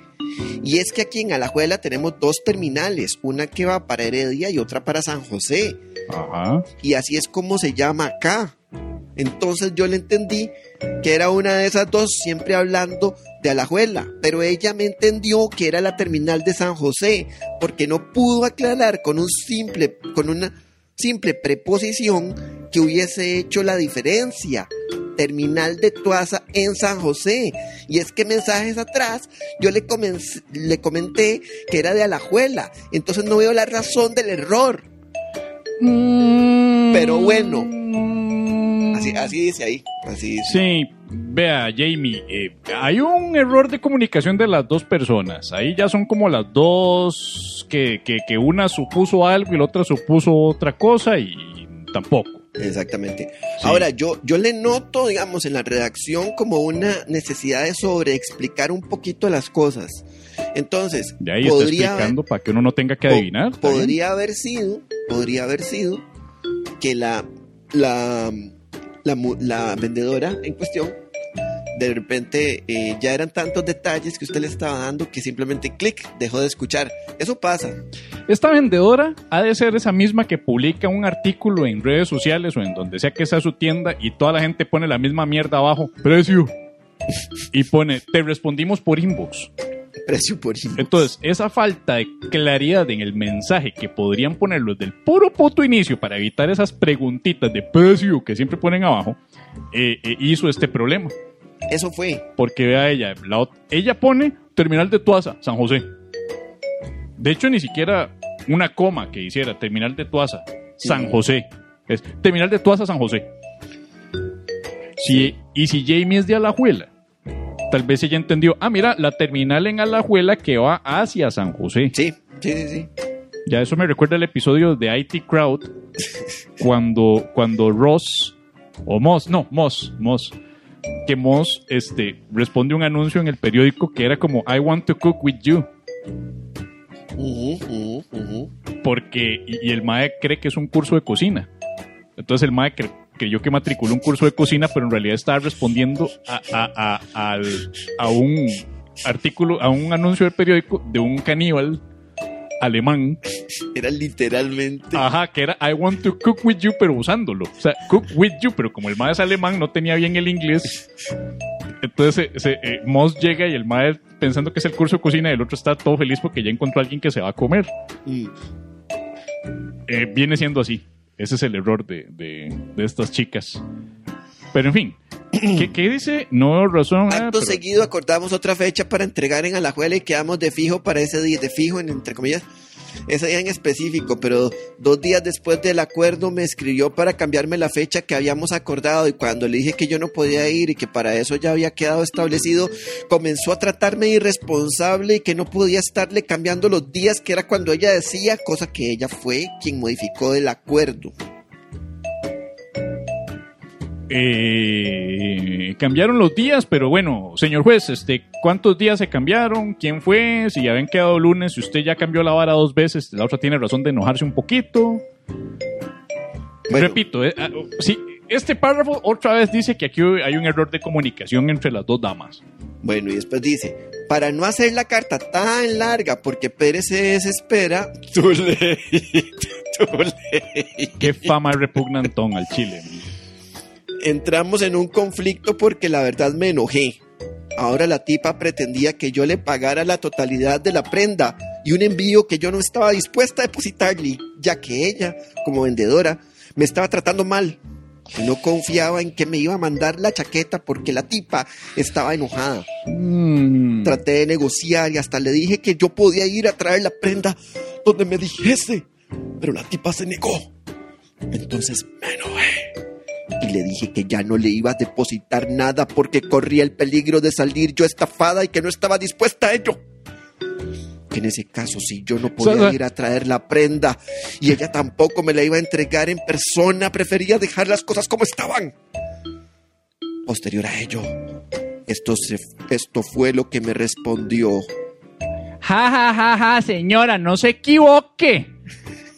Y es que aquí en Alajuela tenemos dos terminales, una que va para Heredia y otra para San José. Ajá. Y así es como se llama acá. Entonces yo le entendí que era una de esas dos, siempre hablando de Alajuela, pero ella me entendió que era la terminal de San José, porque no pudo aclarar con un simple, con una simple preposición que hubiese hecho la diferencia. Terminal de Tuaza en San José. Y es que mensajes atrás yo le, comencé- le comenté que era de Alajuela. Entonces no veo la razón del error. Pero bueno. Así, así dice ahí. Así dice. Sí, vea, Jamie, eh, hay un error de comunicación de las dos personas. Ahí ya son como las dos que, que, que una supuso algo y la otra supuso otra cosa y tampoco. Exactamente. Sí. Ahora, yo, yo le noto, digamos, en la redacción como una necesidad de sobreexplicar un poquito las cosas. Entonces, De ahí está podría, explicando para que uno no tenga que po- adivinar. ¿está bien? podría haber sido, podría haber sido que la, la, la, la vendedora en cuestión, de repente eh, ya eran tantos detalles que usted le estaba dando que simplemente clic, dejó de escuchar. Eso pasa. Esta vendedora ha de ser esa misma que publica un artículo en redes sociales o en donde sea que sea su tienda y toda la gente pone la misma mierda abajo. Precio. Y pone, te respondimos por inbox. Precio por inbox. Entonces, esa falta de claridad en el mensaje que podrían ponerlo desde el puro puto inicio para evitar esas preguntitas de precio que siempre ponen abajo, eh, eh, hizo este problema. Eso fue. Porque vea ella, la ella pone terminal de Tuaza, San José. De hecho, ni siquiera una coma que hiciera terminal de Tuaza, San. José. Es terminal de Tuaza, San José. Si, y si Jamie es de Alajuela, tal vez ella entendió, ah, mira, la terminal en Alajuela que va hacia San José. Sí, sí, sí, sí. Ya eso me recuerda el episodio de IT Crowd cuando, cuando Ross o Moss, no, Moss, Moss, que Moss este, responde un anuncio en el periódico que era como I want to cook with you, Ujú, ujú, ujú. porque y, y el mae cree que es un curso de cocina. Entonces el mae cre- creyó que matriculó un curso de cocina, pero en realidad estaba respondiendo a, a- a- al- a un artículo, a un anuncio del periódico de un caníbal alemán Era literalmente. Ajá, que era I want to cook with you, pero usándolo. O sea, cook with you, pero como el mae es alemán, no tenía bien el inglés. Entonces se- se, eh, Moss llega y el mae pensando que es el curso de cocina y el otro está todo feliz porque ya encontró a alguien que se va a comer. Mm. Eh, viene siendo así. Ese es el error de, de- de estas chicas. Pero en fin, ¿qué, qué dice? No razón. Acto pero- seguido acordamos otra fecha para entregar en Alajuela y quedamos de fijo para ese día, de fijo, en, entre comillas, ese día en específico, pero dos días después del acuerdo me escribió para cambiarme la fecha que habíamos acordado y cuando le dije que yo no podía ir y que para eso ya había quedado establecido, comenzó a tratarme de irresponsable y que no podía estarle cambiando los días que era cuando ella decía, cosa que ella fue quien modificó el acuerdo. Eh, cambiaron los días, pero bueno, señor juez, este, ¿cuántos días se cambiaron? ¿Quién fue? Si ya habían quedado lunes, si usted ya cambió la vara dos veces, la otra tiene razón de enojarse un poquito. Bueno. Repito, eh, ah, sí, este párrafo otra vez dice que aquí hay un error de comunicación entre las dos damas. Bueno, y después dice, para no hacer la carta tan larga porque Pérez se desespera, tú leí, tú leí. Qué fama repugnantón al chile. Entramos en un conflicto porque la verdad me enojé. Ahora la tipa pretendía que yo le pagara la totalidad de la prenda y un envío que yo no estaba dispuesta a depositarle, ya que ella, como vendedora, me estaba tratando mal. Y no confiaba en que me iba a mandar la chaqueta porque la tipa estaba enojada. Mm. Traté de negociar y hasta le dije que yo podía ir a traer la prenda donde me dijese, pero la tipa se negó. Entonces me enojé y le dije que ya no le iba a depositar nada porque corría el peligro de salir yo estafada y que no estaba dispuesta a ello. Que en ese caso, si yo no podía ir a traer la prenda y ella tampoco me la iba a entregar en persona, prefería dejar las cosas como estaban. Posterior a ello, esto, se, esto fue lo que me respondió. Ja, ja, ja, ja, señora, no se equivoque.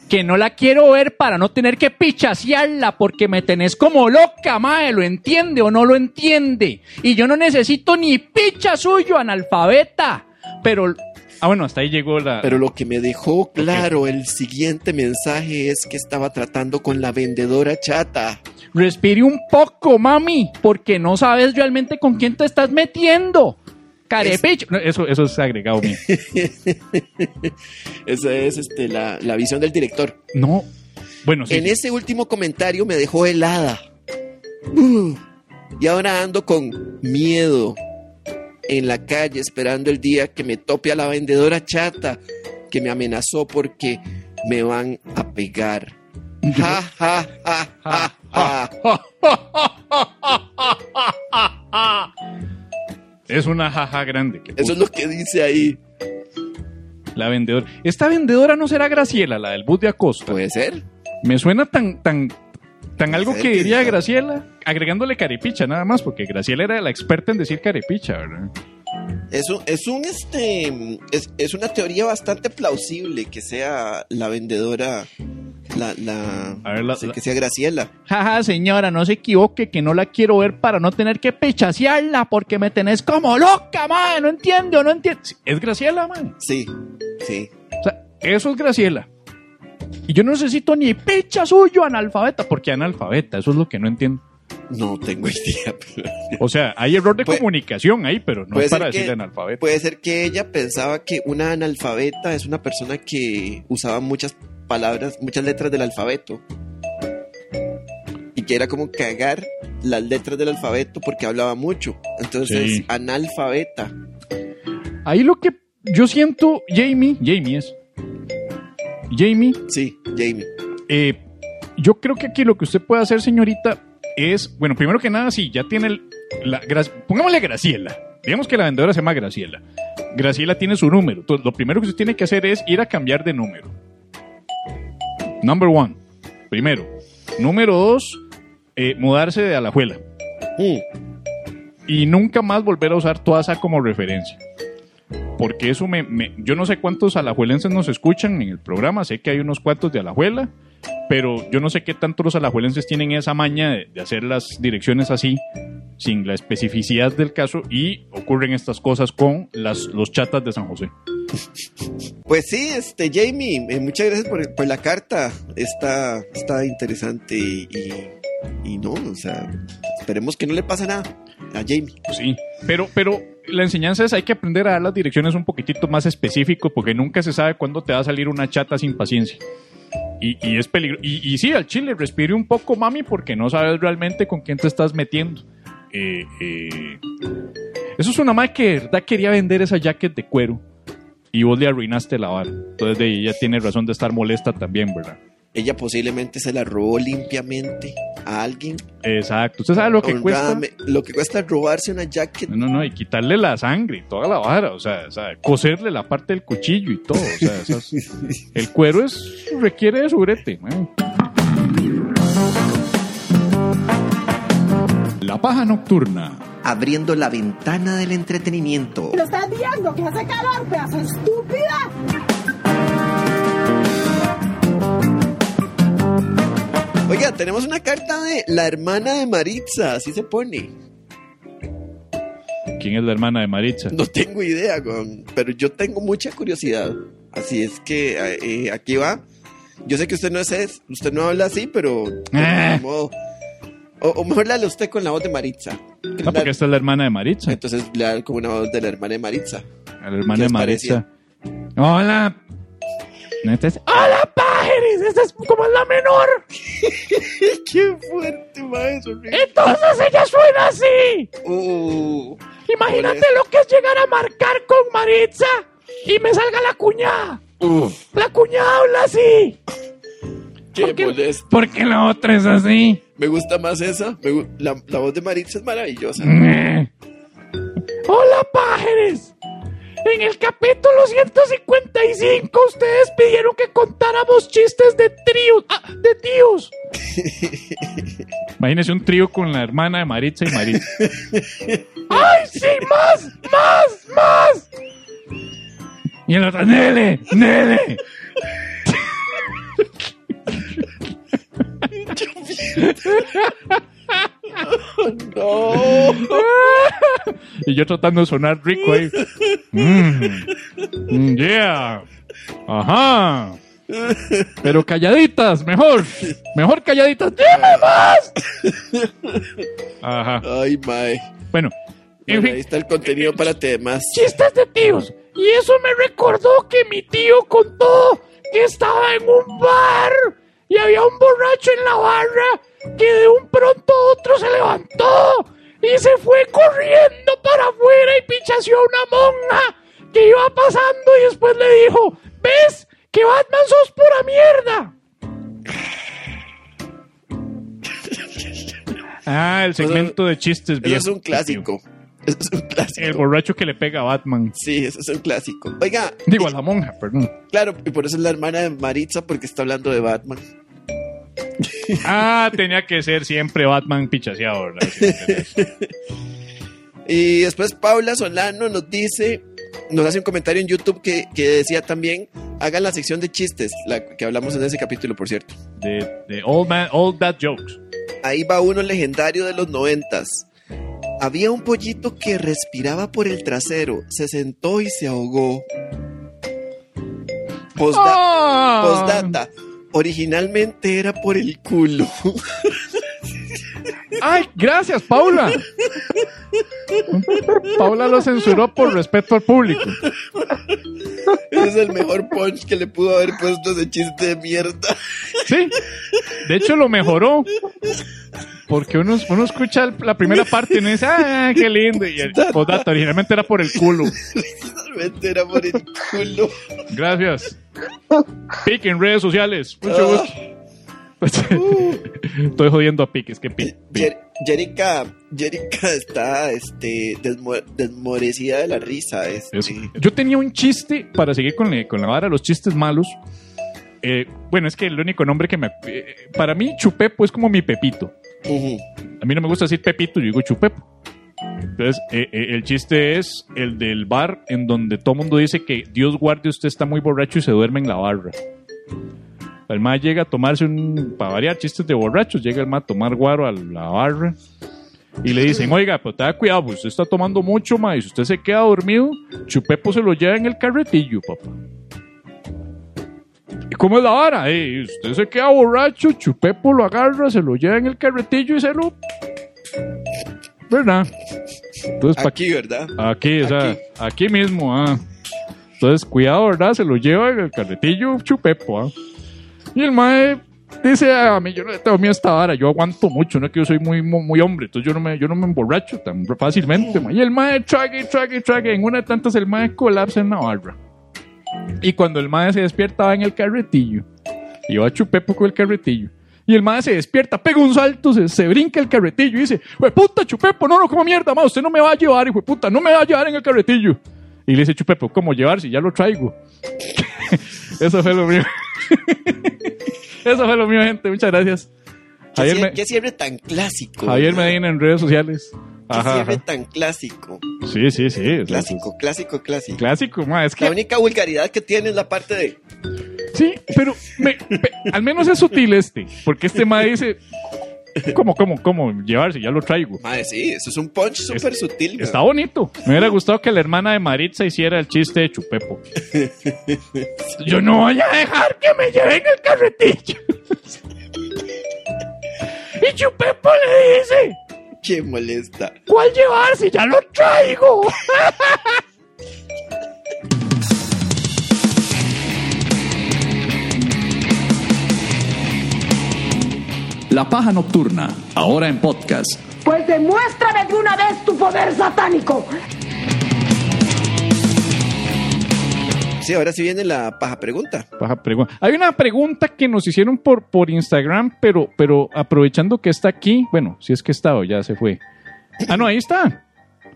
Que no la quiero ver para no tener que pichasearla porque me tenés como loca, mae. ¿Lo entiende o no lo entiende? Y yo no necesito ni picha suyo, analfabeta. Pero. Ah, bueno, hasta ahí llegó la. Pero lo que me dejó claro el siguiente mensaje es que estaba tratando con la vendedora chata. Respire un poco, mami, porque no sabes realmente con quién te estás metiendo. Carepicho. No, eso, eso es agregado mío. Esa es este, la, la visión del director. No. Bueno, sí. En ese último comentario me dejó helada. Uh, y ahora ando con miedo en la calle esperando el día que me tope a la vendedora chata que me amenazó porque me van a pegar. Ja, ja, ja, ja, ja. Es una jaja grande. que Eso es lo que dice ahí. La vendedora. Esta vendedora no será Graciela, la del bus de Acosta. ¿Puede ser? Me suena tan, tan, tan algo que diría. Graciela, agregándole carepicha nada más, porque Graciela era la experta en decir carepicha, ¿verdad? Es un, es un este es, es una teoría bastante plausible que sea la vendedora la, la, A ver, la- sí, la- que sea Graciela. Jaja, señora, no se equivoque, que no la quiero ver para no tener que pichasearla, porque me tenés como loca, madre, no entiende o no entiende. Sí, Es Graciela, man. Sí, sí. O sea, eso es Graciela. Y yo no necesito ni picha suyo, analfabeta, porque analfabeta, eso es lo que no entiendo. No tengo idea. pero- O sea, hay error de Puede- comunicación ahí, pero no es para decirle analfabeta. Puede ser que ella pensaba que una analfabeta es una persona que usaba muchas palabras, muchas letras del alfabeto. Y que era como cagar las letras del alfabeto porque hablaba mucho. Entonces, Sí. analfabeta. Ahí lo que yo siento, Jamie, Jamie es. Jamie, Sí, Jamie. eh, yo creo que aquí lo que usted puede hacer, señorita, es, bueno, primero que nada, sí, ya tiene el, la, Gra- pongámosle Graciela. Digamos que la vendedora se llama Graciela. Graciela tiene su número. Entonces, lo primero que usted tiene que hacer es ir a cambiar de número. Number one. Primero. Número dos, eh, mudarse de Alajuela. Mm, y nunca más volver a usar Tuasa como referencia. Porque eso me, me- Yo no sé cuántos alajuelenses nos escuchan en el programa, sé que hay unos cuantos de Alajuela, pero yo no sé qué tanto los alajuelenses tienen esa maña de, de hacer las direcciones así, sin la especificidad del caso, y ocurren estas cosas con las, los chatas de San José. Pues sí, este Jamie, eh, muchas gracias por, la carta. Está, está interesante y, no, o sea, esperemos que no le pase nada a Jamie. Sí, pero, pero la enseñanza es hay que aprender a dar las direcciones un poquitito más específico porque nunca se sabe cuándo te va a salir una chata sin paciencia. Y, es peligroso. Y, y sí, al chile, respire un poco, mami, porque no sabes realmente con quién te estás metiendo. Eh, eh, Eso es una madre que de verdad quería vender esa jacket de cuero y vos le arruinaste la vara. Entonces de ella tiene razón de estar molesta también, ¿verdad? Ella posiblemente se la robó limpiamente a alguien. Exacto. ¿Usted sabe lo que cuesta? Lo que cuesta robarse una jacket. No, no, no, y quitarle la sangre y toda la vara, o sea, o sea, coserle la parte del cuchillo y todo, o sea, esas- el cuero es requiere de su brete. man. La paja nocturna. Abriendo la ventana del entretenimiento. ¿Lo estás viendo que hace calor, pedazo estúpida? Oiga, tenemos una carta de la hermana de Maritza, así se pone. ¿Quién es la hermana de Maritza? No tengo idea, con, pero yo tengo mucha curiosidad. Así es que eh, aquí va. Yo sé que usted no es, usted no habla así, pero Eh. ni modo. O, o mejor usted con la voz de Maritza. No, porque esta es la hermana de Maritza. Entonces le hablo como una voz de la hermana de Maritza. A la hermana ¿Qué de Maritza. Hola. Esta es- Hola, pájaros. Esta es como la menor. ¡Qué fuerte, maestro! Entonces ella suena así. Uh, Imagínate lo que es llegar a marcar con Maritza y me salga la cuñada. La cuñada habla así. Qué la otra es así. Me gusta más esa. Me la, la voz de Maritza es maravillosa. Hola, pájaros. En el capítulo 155 ustedes pidieron que contáramos chistes de tríos. Ah, de tíos. Imagínese un trío con la hermana de Maritza y Maritza. ¡Ay, sí! ¡Más! ¡Más! ¡Más! Y el otro, ¡Nele! ¡Nele! No. y yo tratando de sonar rico ahí. Mm. Mm, yeah. Ajá. Pero calladitas, mejor. Mejor calladitas. ¡Dime más! Ajá. Ay, mae. Bueno, en Bueno, ahí fin, está el contenido para temas. chistes de tíos. Y eso me recordó que mi tío contó que estaba en un bar y había un borracho en la barra que de un pronto a otro se levantó y se fue corriendo para afuera y pichaseó a una monja que iba pasando y después le dijo, ¿ves? Que Batman sos pura mierda. Ah, el segmento de chistes Eso es un clásico. Eso es un El borracho que le pega a Batman. Sí, eso es un clásico. Oiga, Digo, a la monja, perdón. claro, y por eso es la hermana de Maritza, porque está hablando de Batman. Ah, tenía que ser siempre Batman pichaseado, ¿verdad? Sí, Y después Paula Solano nos dice, nos hace un comentario en YouTube que, que decía también, hagan la sección de chistes, la que hablamos en ese capítulo, por cierto. De, de Old Man, Old Bad Jokes. Ahí va uno legendario de los noventas. Había un pollito que respiraba por el trasero, se sentó y se ahogó. Posda- Ah. Postdata. Originalmente era por el culo. Ay, gracias, Paula. Paula lo censuró por respeto al público. Ese es el mejor punch que le pudo haber puesto ese chiste de mierda. Sí. De hecho, lo mejoró. Porque uno, uno escucha la primera parte y uno dice, ah, qué lindo. Y el postdata originalmente era por el culo. Originalmente era por el culo. Gracias. Pic en redes sociales. Mucho gusto. Estoy jodiendo a Pic, es que. Jer- Jerica, Jerica está este, desmo- desmorecida de la risa. Este. Yo tenía un chiste para seguir con, la- con la vara los chistes malos. Eh, bueno, es que el único nombre que me. eh, para mí, Chupepo es como mi Pepito. A mí no me gusta decir Pepito, yo digo Chupepo. Entonces, eh, eh, el chiste es el del bar en donde todo mundo dice que Dios guarde, usted está muy borracho y se duerme en la barra. El ma llega a tomarse un. Para variar chistes de borrachos, llega el ma a tomar guaro a la barra. Y le dicen, oiga, pero tenga cuidado, pues usted está tomando mucho, ma, y si usted se queda dormido, Chupepo se lo lleva en el carretillo, papá. ¿Y cómo es la vara? Eh, usted se queda borracho, Chupepo lo agarra, se lo lleva en el carretillo y se lo... ¿Verdad? Entonces, Aquí, ¿verdad? Aquí, o sea, Aquí. aquí, mismo, ah. Entonces, cuidado, ¿verdad? Se lo lleva en el carretillo chupepo, ah. Y el mae dice a mí, yo no tengo miedo a esta vara, yo aguanto mucho, no es que yo soy muy, muy, hombre, entonces yo no me, yo no me emborracho tan fácilmente, mae. Y el mae trague, trague, trague, en una de tantas el mae colapsa en la barra. Y cuando el mae se despierta va en el carretillo. Y va chupepo con el carretillo. Y el mae se despierta, pega un salto, se, se brinca el carretillo y dice, ¡Hue puta, Chupepo! No, no, como mierda, ma, usted no me va a llevar, hijo puta, no me va a llevar en el carretillo. Y le dice Chupepo, ¿cómo llevar si ya lo traigo? Eso fue lo mío. Eso fue lo mío, gente. Muchas gracias. ¿Qué, Javier, cier- Me- qué cierre tan clásico? Javier ¿verdad? Medina en redes sociales. ¿Qué Ajá, cierre ajá. tan clásico? Sí, sí, sí. Clásico, clásico, clásico. Clásico, ma, es que... La única vulgaridad que tiene es la parte de... Sí, pero me- pe- al menos es sutil este, porque este ma dice, ¿cómo, cómo, cómo llevarse? Ya lo traigo. Madre, sí, eso es un punch súper sutil. güey. Está bonito. Me hubiera gustado que la hermana de Maritza hiciera el chiste de Chupepo. Yo no voy a dejar que me lleven el carretillo. y Chupepo le dice, Qué molesta. ¿cuál llevar si ya lo traigo? La Paja Nocturna, ahora en podcast. Pues demuéstrame de una vez tu poder satánico. Sí, ahora sí viene la paja pregunta. Baja pregunta. Hay una pregunta que nos hicieron por, por Instagram, pero, pero aprovechando que está aquí, bueno, si es que está o ya se fue. Ah, no, ahí está.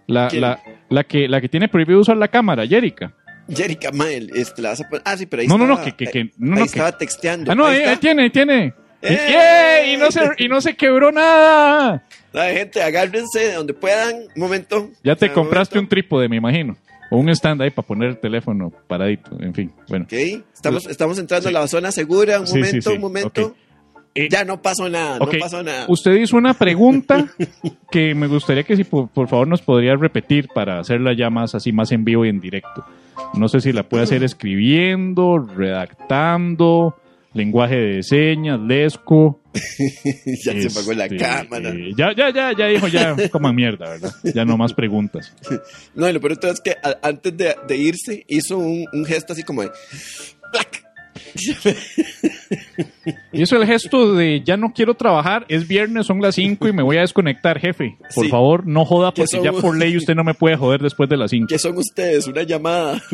La, la, la, que, la que tiene prohibido usar la cámara, Jerica. Jerica Mael, este, la vas a poner. Ah, sí, pero ahí No, no, no, estaba, que- que- que- no, ahí no, que- estaba texteando. Ah, no, ahí tiene, ahí tiene. Y, ¡Eh! Y, no se, y no se quebró nada. Ay, gente, agárrense de donde puedan. Un momento. Ya te Ah, compraste un trípode, me imagino. O un stand ahí para poner el teléfono paradito. En fin, bueno. Ok, estamos, estamos entrando a la zona segura. Un Sí, momento, sí, un momento. Eh, Ya no pasó nada, Ok, no pasó nada. Usted hizo una pregunta que me gustaría que si por, por favor nos podría repetir para hacerla ya más así, más en vivo y en directo. No sé si la puede hacer escribiendo, redactando, lenguaje de señas, lesco. ya se apagó la este, cámara. eh, ya, ya, ya, ya dijo, ya, coman mierda, ¿verdad? Ya no más preguntas. No, y lo peor es que a- antes de, de irse hizo un, un gesto así como de. ¡plac! Y eso el gesto de ya no quiero trabajar, es viernes, son las 5 y me voy a desconectar, jefe. Por Sí. favor, no joda Que porque son- ya por ley usted no me puede joder después de las 5. ¿Qué son ustedes? Una llamada.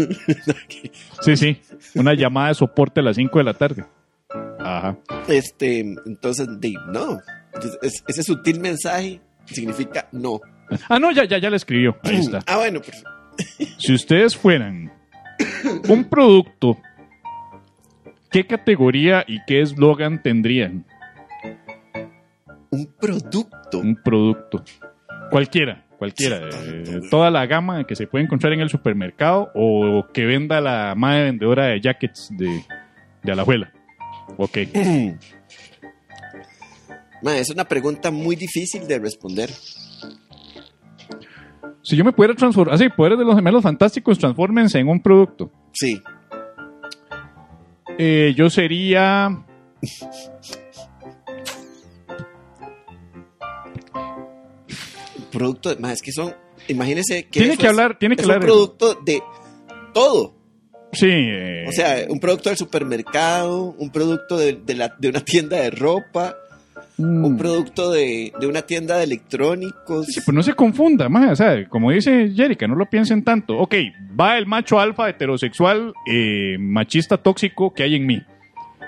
Sí, sí. Una llamada de soporte a las 5 de la tarde. Ajá. este, entonces, de, no. Es- ese sutil mensaje significa no. Ah, no, ya, ya, ya le escribió. Ahí está. Ah, bueno, pues, Si ustedes fueran un producto, ¿qué categoría y qué eslogan tendrían? un producto. Un producto. Cualquiera, cualquiera. eh, toda la gama que se puede encontrar en el supermercado o que venda la madre vendedora de jackets de, de Alajuela. Ok. Ma, es una pregunta muy difícil de responder. Si yo me pudiera transformar, así, poderes de los gemelos fantásticos, transfórmense en un producto. Sí. Eh, yo sería. Producto, de- ma, es que son, imagínese que Tiene que es- hablar- tiene que es un producto de todo. Sí. eh, O sea, un producto del supermercado, un producto de, de la- de una tienda de ropa, mm, un producto de, de una tienda de electrónicos. sí, pues no se confunda, más, o sea, como dice Jerica, no lo piensen tanto. Ok, va el macho alfa heterosexual, eh, machista tóxico que hay en mí.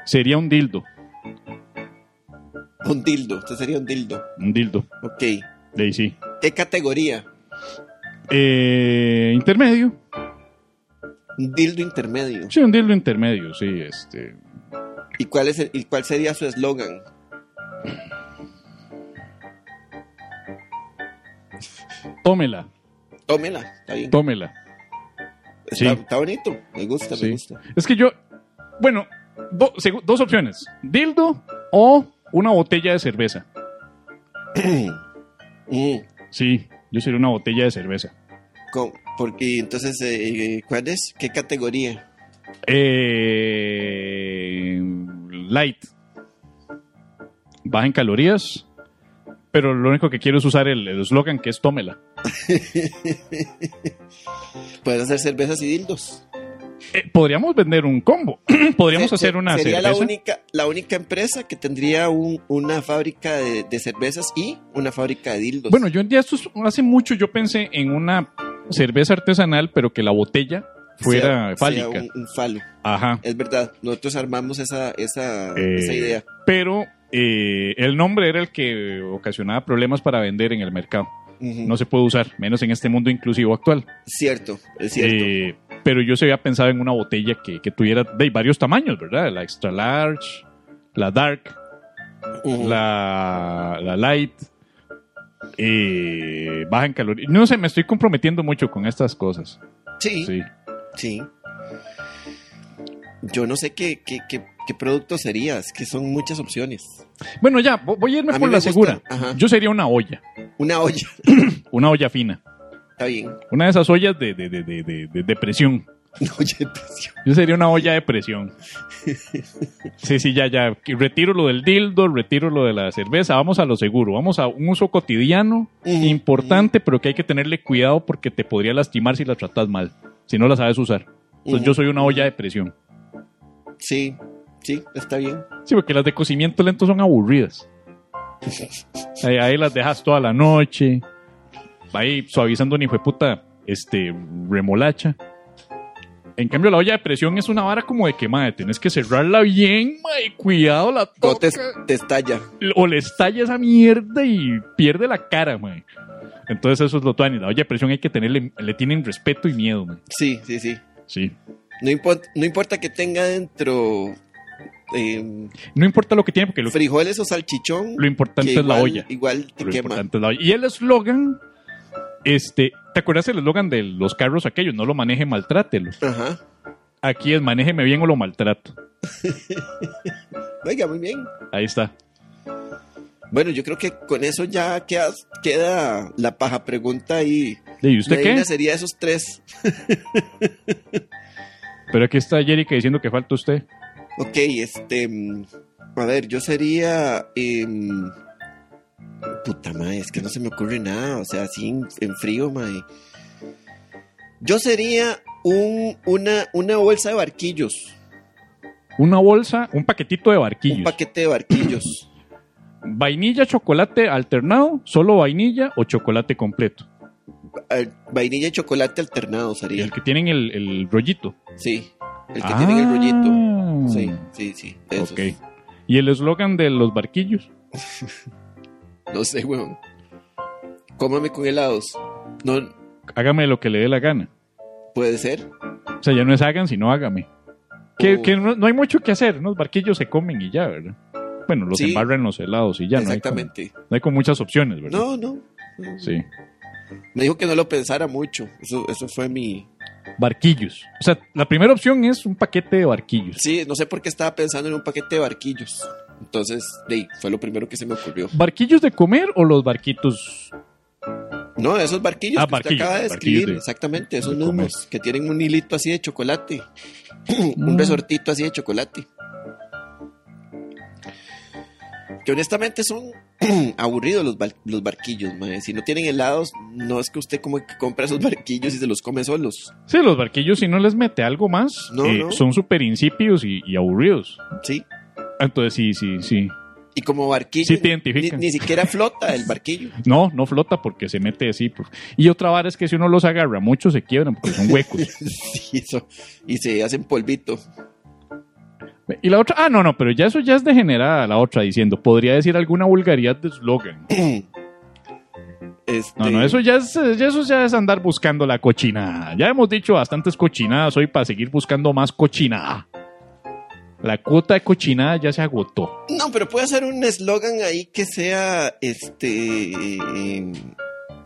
Sería un dildo. Un dildo, usted sería un dildo. Un dildo. Ok. De ahí sí. ¿Qué categoría? Eh, intermedio. Un dildo intermedio. Sí, un dildo intermedio, sí, este. ¿Y cuál, es el- y cuál sería su eslogan? Tómela, Tómela, está bien. tómela. Está, sí. está bonito, me gusta, Sí. me gusta. Es que yo, bueno, do- dos opciones: dildo o una botella de cerveza. Mm, Sí, yo sería una botella de cerveza. con- porque entonces, eh, ¿cuál es? ¿Qué categoría? Eh, light. Baja en calorías. Pero lo único que quiero es usar el eslogan que es tómela. Puedes hacer cervezas y dildos. Eh, podríamos vender un combo. podríamos Se- hacer una Sería cerveza. la única, la única empresa que tendría un- una fábrica de, de cervezas y una fábrica de dildos. Bueno, yo un día, esto es- hace mucho yo pensé en una cerveza artesanal, pero que la botella fuera Sea- fálica. sea un, un falo. Ajá. Es verdad, nosotros armamos esa, esa, Eh, esa idea. Pero eh, el nombre era el que ocasionaba problemas para vender en el mercado. No se puede usar, menos en este mundo inclusivo actual. Cierto, es cierto. Eh, pero yo se había pensado en una botella que, que tuviera de varios tamaños, ¿verdad? La extra large, la dark, la, la light, eh, baja en calorías. No sé, me estoy comprometiendo mucho con estas cosas. sí, sí. Sí. yo no sé qué, qué, qué, qué producto sería, es que son muchas opciones. Bueno, ya, vo- voy a irme A por la gusta, segura. ajá. Yo sería una olla, Una olla, una olla fina. está bien. Una de esas ollas de, de, de, de, de- de- de presión. Una olla de presión. Yo sería una olla de presión. Sí, sí, ya, ya. Retiro lo del dildo, retiro lo de la cerveza. Vamos a lo seguro. Vamos a un uso cotidiano, importante, pero que hay que tenerle cuidado porque te podría lastimar si la tratas mal, si no la sabes usar. Entonces yo soy una olla de presión. Sí, sí, está bien. Sí, porque las de cocimiento lento son aburridas. Ahí, ahí las dejas toda la noche. Ahí suavizando hijo de puta este, remolacha. En cambio, la olla de presión es una vara como de que, madre, tienes que cerrarla bien, madre, cuidado, la O te, toca. te estalla. O le estalla esa mierda y pierde la cara, madre. Entonces eso es lo tuani. La olla de presión hay que tenerle, le tienen respeto y miedo, madre. Sí, sí, sí. Sí. No importa, no importa que tenga dentro eh, No importa lo que tiene, porque lo, frijoles o salchichón. lo importante que es la igual- olla. Igual te Lo quema. importante es la olla. Y el eslogan, este, ¿te acuerdas el eslogan de los carros aquellos? No lo maneje, maltrátelo. Ajá. Aquí es manéjeme bien o lo maltrato. Oiga, muy bien. Ahí está. Bueno, yo creo que con eso ya queda, queda la paja pregunta ahí. ¿Y usted Medina qué? sería esos tres. Pero aquí está Jerica diciendo que falta usted. Ok, este. mm, A ver, yo sería. em, puta madre, es que no se me ocurre nada. O sea, así en, en frío, madre. Yo sería un, una, una bolsa de barquillos. Una bolsa, un paquetito de barquillos. Un paquete de barquillos. Vainilla, chocolate alternado, solo vainilla o chocolate completo. Vainilla y chocolate alternado sería. El que tienen el, el rollito. Sí. El que Ah. tiene el rollito. Sí, sí, sí. esos. Ok. ¿Y el eslogan de los barquillos? No sé, weón. Cómame con helados. No, Hágame lo que le dé la gana. puede ser. O sea, ya no es hagan, sino hágame. Que, Oh. que no, no hay mucho que hacer. Los barquillos se comen y ya, ¿verdad? Bueno, los Sí. embarran los helados y ya. No hay, como, Exactamente. no hay como muchas opciones, ¿verdad? No, no. Sí. Me dijo que no lo pensara mucho. Eso, eso fue mi. Barquillos. O sea, la primera opción es un paquete de barquillos. Sí, no sé por qué estaba pensando en un paquete de barquillos. Entonces, de ahí, fue lo primero que se me ocurrió. ¿Barquillos de comer o los barquitos? No, esos barquillos Ah, que barquillos, usted acaba de barquillos escribir. de- exactamente, esos mismos. Que tienen un hilito así de chocolate. un Mm. resortito así de chocolate. Que honestamente son aburridos los, bar- los barquillos, mae. Si no tienen helados, no es que usted como que compra esos barquillos y se los come solos. Sí, los barquillos, si no les mete algo más, No, eh, no. son súper insípidos y, y aburridos. Sí. Entonces, sí, sí, sí. Y como barquillo. Sí te ni- identifican. Ni, siquiera flota el barquillo. No, no flota porque se mete así. pues. Y otra vara es que si uno los agarra, muchos se quiebran porque son huecos. Sí, eso. Y se hacen polvito. y la otra, ah, no, no, pero ya eso ya es degenerada la otra diciendo, podría decir alguna vulgaridad de eslogan. Este, No, no, eso ya es, ya eso ya es andar buscando la cochinada. Ya hemos dicho bastantes cochinadas hoy para seguir buscando más cochinada. La cuota de cochinada ya se agotó. No, pero puede ser un eslogan ahí que sea este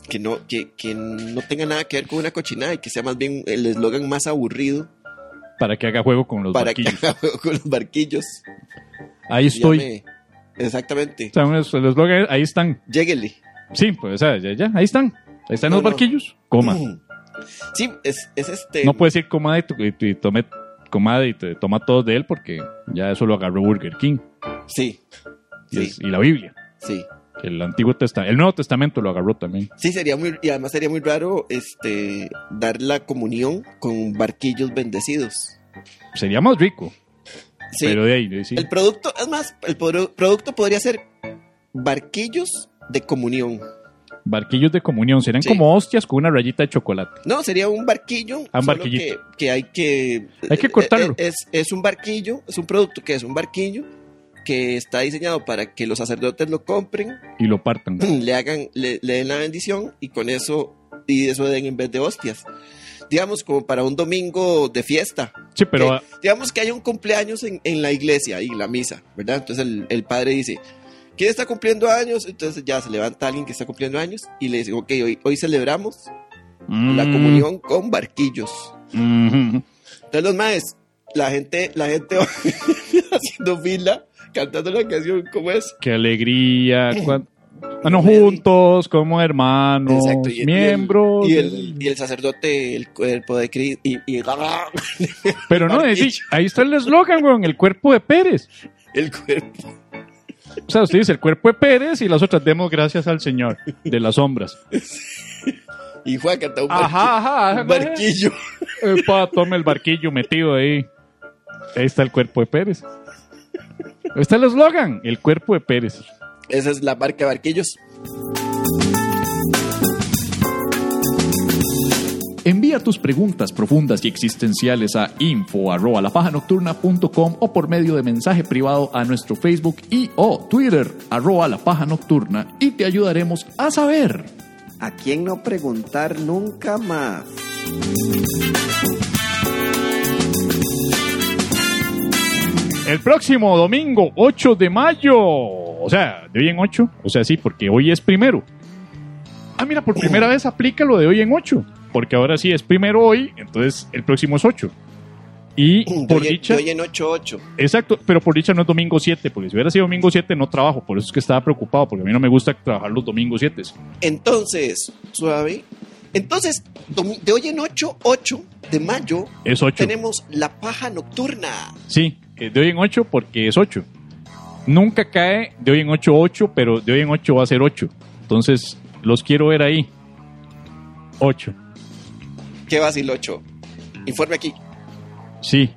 que no que, que no tenga nada que ver con una cochinada y que sea más bien el eslogan más aburrido Para que haga juego con los para barquillos. que haga juego con los barquillos. Ahí estoy. Exactamente. O sea, unos- el eslogan, ahí están. Lléguele. Sí, pues, o sea, ya, ya, ahí están. Ahí están No, los no. barquillos. Coma. Sí, es, es este. No puedes decir coma y, y- y tome comada y te toma todo de él porque ya eso lo agarró Burger King. Sí. Y, Sí, es- y la Biblia. sí. El Antiguo Testamento, el Nuevo Testamento lo agarró también. Sí, sería muy, y además sería muy raro este dar la comunión con barquillos bendecidos. Sería más rico. Sí. Pero de ahí, de- sí. El producto, es más, el produ- producto podría ser barquillos de comunión. Barquillos de comunión. Serían Sí. como hostias con una rayita de chocolate. No, sería un barquillo. Ah, un barquillito. Que, que hay que. Hay que cortarlo. eh, Es, es un barquillo, es un producto que es un barquillo que está diseñado para que los sacerdotes lo compren, Y lo partan. le hagan, le, le den la bendición y con eso, y eso den en vez de hostias. Digamos, como para un domingo de fiesta. Sí, pero Que- digamos que hay un cumpleaños en, en la iglesia y la misa, ¿verdad? Entonces el, el padre dice, ¿quién está cumpliendo años? Entonces ya se levanta alguien que está cumpliendo años y le dice, ok, hoy, hoy celebramos la mm, comunión con barquillos. mhm. Entonces los maes la gente, la gente va haciendo fila, cantando la canción, ¿cómo es? Qué alegría. cuan- Bueno, juntos, como hermanos, Exacto, y el- miembros. Y el, y el sacerdote, el cuerpo de Cristo, y, y Pero no, es- ahí está el eslogan, weón, el cuerpo de Pérez. el cuerpo. O sea, usted dice el cuerpo de Pérez y las otras demos gracias al Señor de las sombras. Y Juan canta un, Ajá, ajá, un barquillo. Epa, tome el barquillo metido ahí. Ahí está el cuerpo de Pérez. Ahí está el eslogan, el cuerpo de Pérez. Esa es la marca de barquillos. Envía tus preguntas profundas y existenciales a info arroba lapajanocturna.com o por medio de mensaje privado a nuestro Facebook y o Twitter arroba la paja nocturna y te ayudaremos a saber. ¿A quién no preguntar nunca más? El próximo domingo, 8 de mayo. O sea, de hoy en 8. O sea, sí, porque hoy es primero. Ah, mira, por primera vez aplica lo de hoy en 8. Porque ahora sí es primero hoy, entonces el próximo es 8. Y por Yo, dicha. yo en 8-8. Exacto, pero por dicha no es domingo 7, porque si hubiera sido domingo 7 no trabajo, por eso es que estaba preocupado, porque a mí no me gusta trabajar los domingos 7. Entonces, suave. Entonces, de hoy en 8, 8 de mayo, Es 8. tenemos la paja nocturna. Sí, eh, de hoy en 8 porque es 8. Nunca cae de hoy en 8 8, pero de hoy en 8 va a ser 8. Entonces, los quiero ver ahí. 8. ¿Qué va a decir el 8? Informe aquí. Sí.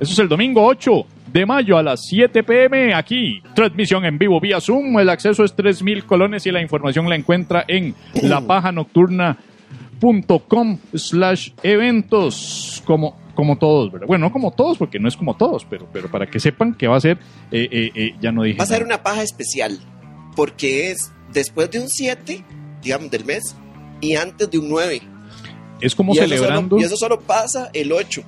Eso es el domingo 8 de mayo a las 7 pm aquí. Transmisión en vivo vía Zoom. El acceso es 3000 colones y la información la encuentra en lapajanocturna.com slash eventos. Como, como todos, ¿verdad? Bueno, no como todos, porque no es como todos, pero, pero para que sepan que va a ser, eh, eh, eh, ya no dije. Va a ser una paja especial. Porque es después de un 7, digamos, del mes, y antes de un 9. Es como y eso celebrando. solo- y eso solo pasa el 8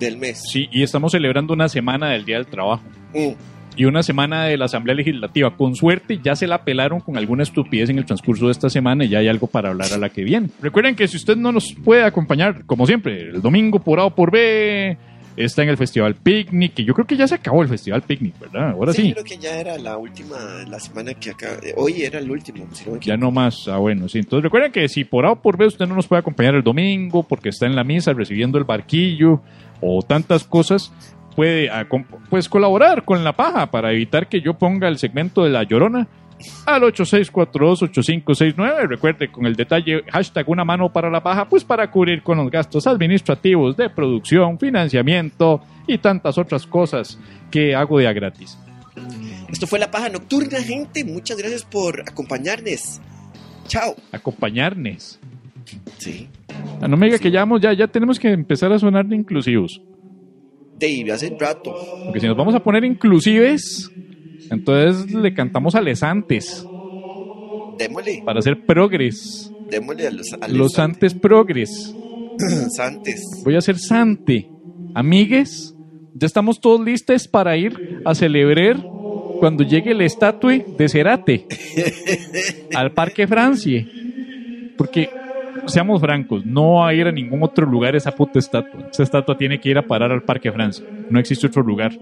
del mes. Sí, y estamos celebrando una semana del Día del Trabajo. Mm. y una semana de la Asamblea Legislativa. Con suerte ya se la pelaron con alguna estupidez en el transcurso de esta semana y ya hay algo para hablar a la que viene. Recuerden que si usted no nos puede acompañar, como siempre, el domingo por A o por B, está en el Festival Picnic, que yo creo que ya se acabó el Festival Picnic, ¿verdad? Ahora sí. creo que ya era la última, la semana que acá. eh, Hoy era el último, si no me Ya no más, ah bueno, sí. Entonces recuerden que si por A o por B usted no nos puede acompañar el domingo porque está en la misa recibiendo el barquillo o tantas cosas, puede ah, pues colaborar con la paja para evitar que yo ponga el segmento de la llorona al 8642-8569. Recuerde con el detalle hashtag una mano para la paja, pues para cubrir con los gastos administrativos de producción, financiamiento y tantas otras cosas que hago de a gratis. Esto fue la paja nocturna, gente. Muchas gracias por acompañarnos. Chao. Acompañarnos. Sí. Ah, no me diga que ya, vamos- ya, ya tenemos que empezar a sonar de inclusivos. Dave, hace rato. Porque si nos vamos a poner inclusives, entonces le cantamos a lesantes Démosle, para hacer progres. démosle a los, a Los antes progres. santes. Voy a hacer sante. Amigues, ya estamos todos listos para ir a celebrar cuando llegue la estatua de Cerate al Parque Francia. Porque, seamos francos, no va a ir a ningún otro lugar esa puta estatua. Esa estatua tiene que ir a parar al Parque Francia. No existe otro lugar.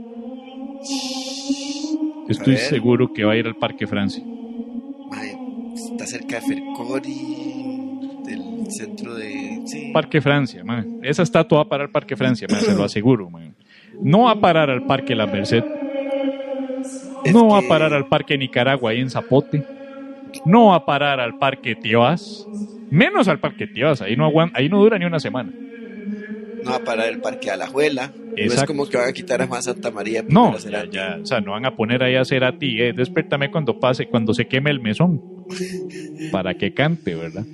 Estoy seguro que va a ir al Parque Francia. Está cerca de Fercori, del centro de. Sí. Parque Francia, man. Esa estatua va a parar al Parque Francia, man, se lo aseguro, man. No va a parar al Parque La Merced. Es No va a parar al Parque Nicaragua ahí en Zapote. No va a parar al Parque Tioas. Menos al Parque Tioas. Ahí no, aguan- ahí no dura ni una semana. No va a parar el parque de Alajuela. No es como que van a quitar a Juan Santa María. No, ya, ya. O sea, no van a poner ahí a hacer a ti. Eh, despertame cuando pase, cuando se queme el mesón. Para que cante, ¿verdad?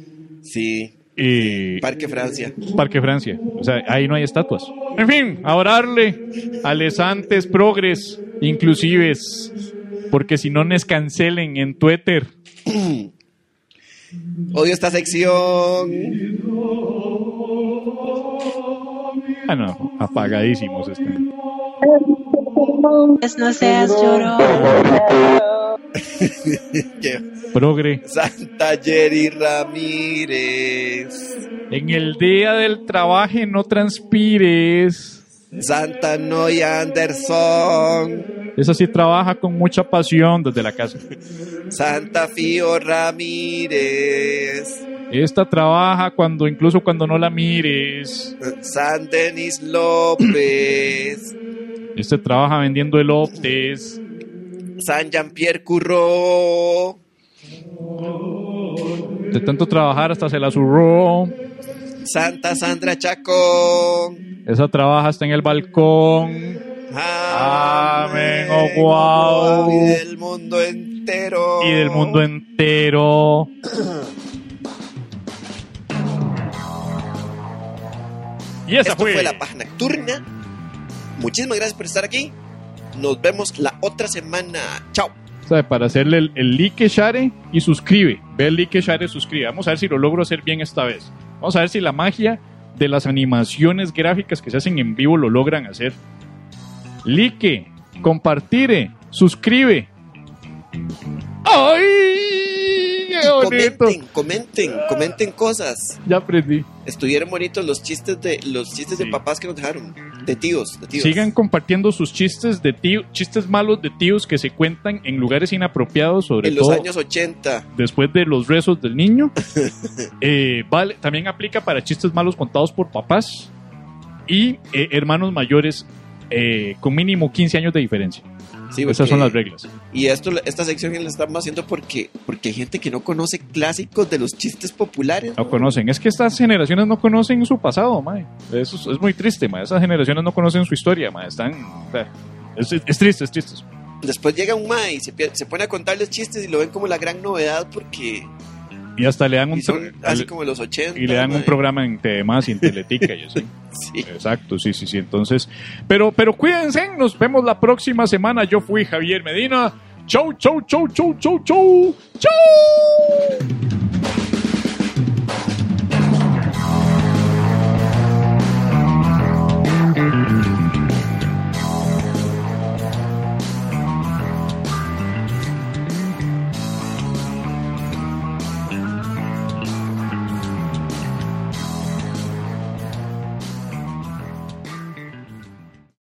Sí, Y Parque Francia. Parque Francia. O sea, ahí no hay estatuas. En fin, a orarle a lesantes, progres, inclusives, porque si no nos cancelen en Twitter. Odio esta sección. Ah, no, apagadísimos están. No seas llorón. Progre, Santa Jerry Ramírez. en el día del trabajo no transpires. Santa Noy Anderson, Esa sí trabaja con mucha pasión desde la casa. Santa Fío Ramírez, Esta trabaja cuando, incluso cuando no la mires. San Denis López, Este trabaja vendiendo elotes. San Jean-Pierre Curro, De tanto trabajar hasta se la zurró. Santa Sandra Chacón. Esa trabaja hasta en el balcón. Amén, oh, guau. Y del mundo entero. Y del mundo entero. Y esa Esto fue, fue la paja nocturna. Muchísimas gracias por estar aquí. Nos vemos la otra semana. Chao. ¿sabe? para hacerle el, el like, share y suscribe. Ve el like, share, suscribe. Vamos a ver si lo logro hacer bien esta vez. Vamos a ver si la magia de las animaciones gráficas que se hacen en vivo lo logran hacer. Like, compartire, suscribe. ¡Ay! ¡Qué bonito! Comenten, comenten, comenten cosas. Ya aprendí. Estuvieron bonitos los chistes de los chistes Sí. de papás que nos dejaron. De tíos, de tíos. Sigan compartiendo sus chistes de tío, chistes malos de tíos que se cuentan en lugares inapropiados, sobre en los años 80. después de los rezos del niño. Eh, vale, también aplica para chistes malos contados por papás y eh, hermanos mayores eh, con mínimo 15 años de diferencia. Sí, Esas porque- son las reglas. Y esto, esta sección la estamos haciendo porque, porque hay gente que no conoce clásicos de los chistes populares. No conocen. Es que estas generaciones no conocen su pasado, mae. Eso es, es muy triste, mae. Esas generaciones no conocen su historia, mae. Están... Es, es triste, es triste. Después llega un ma y se, se pone a contarles chistes y lo ven como la gran novedad porque Y hasta le dan un... son así como los 80. y le dan un programa en TVMás y en Teletica y así. Sí. Exacto, sí, sí, sí. Entonces, pero, pero cuídense, nos vemos la próxima semana. Yo fui Javier Medina. Chau, chau, chau, chau, chau, chau. Chau.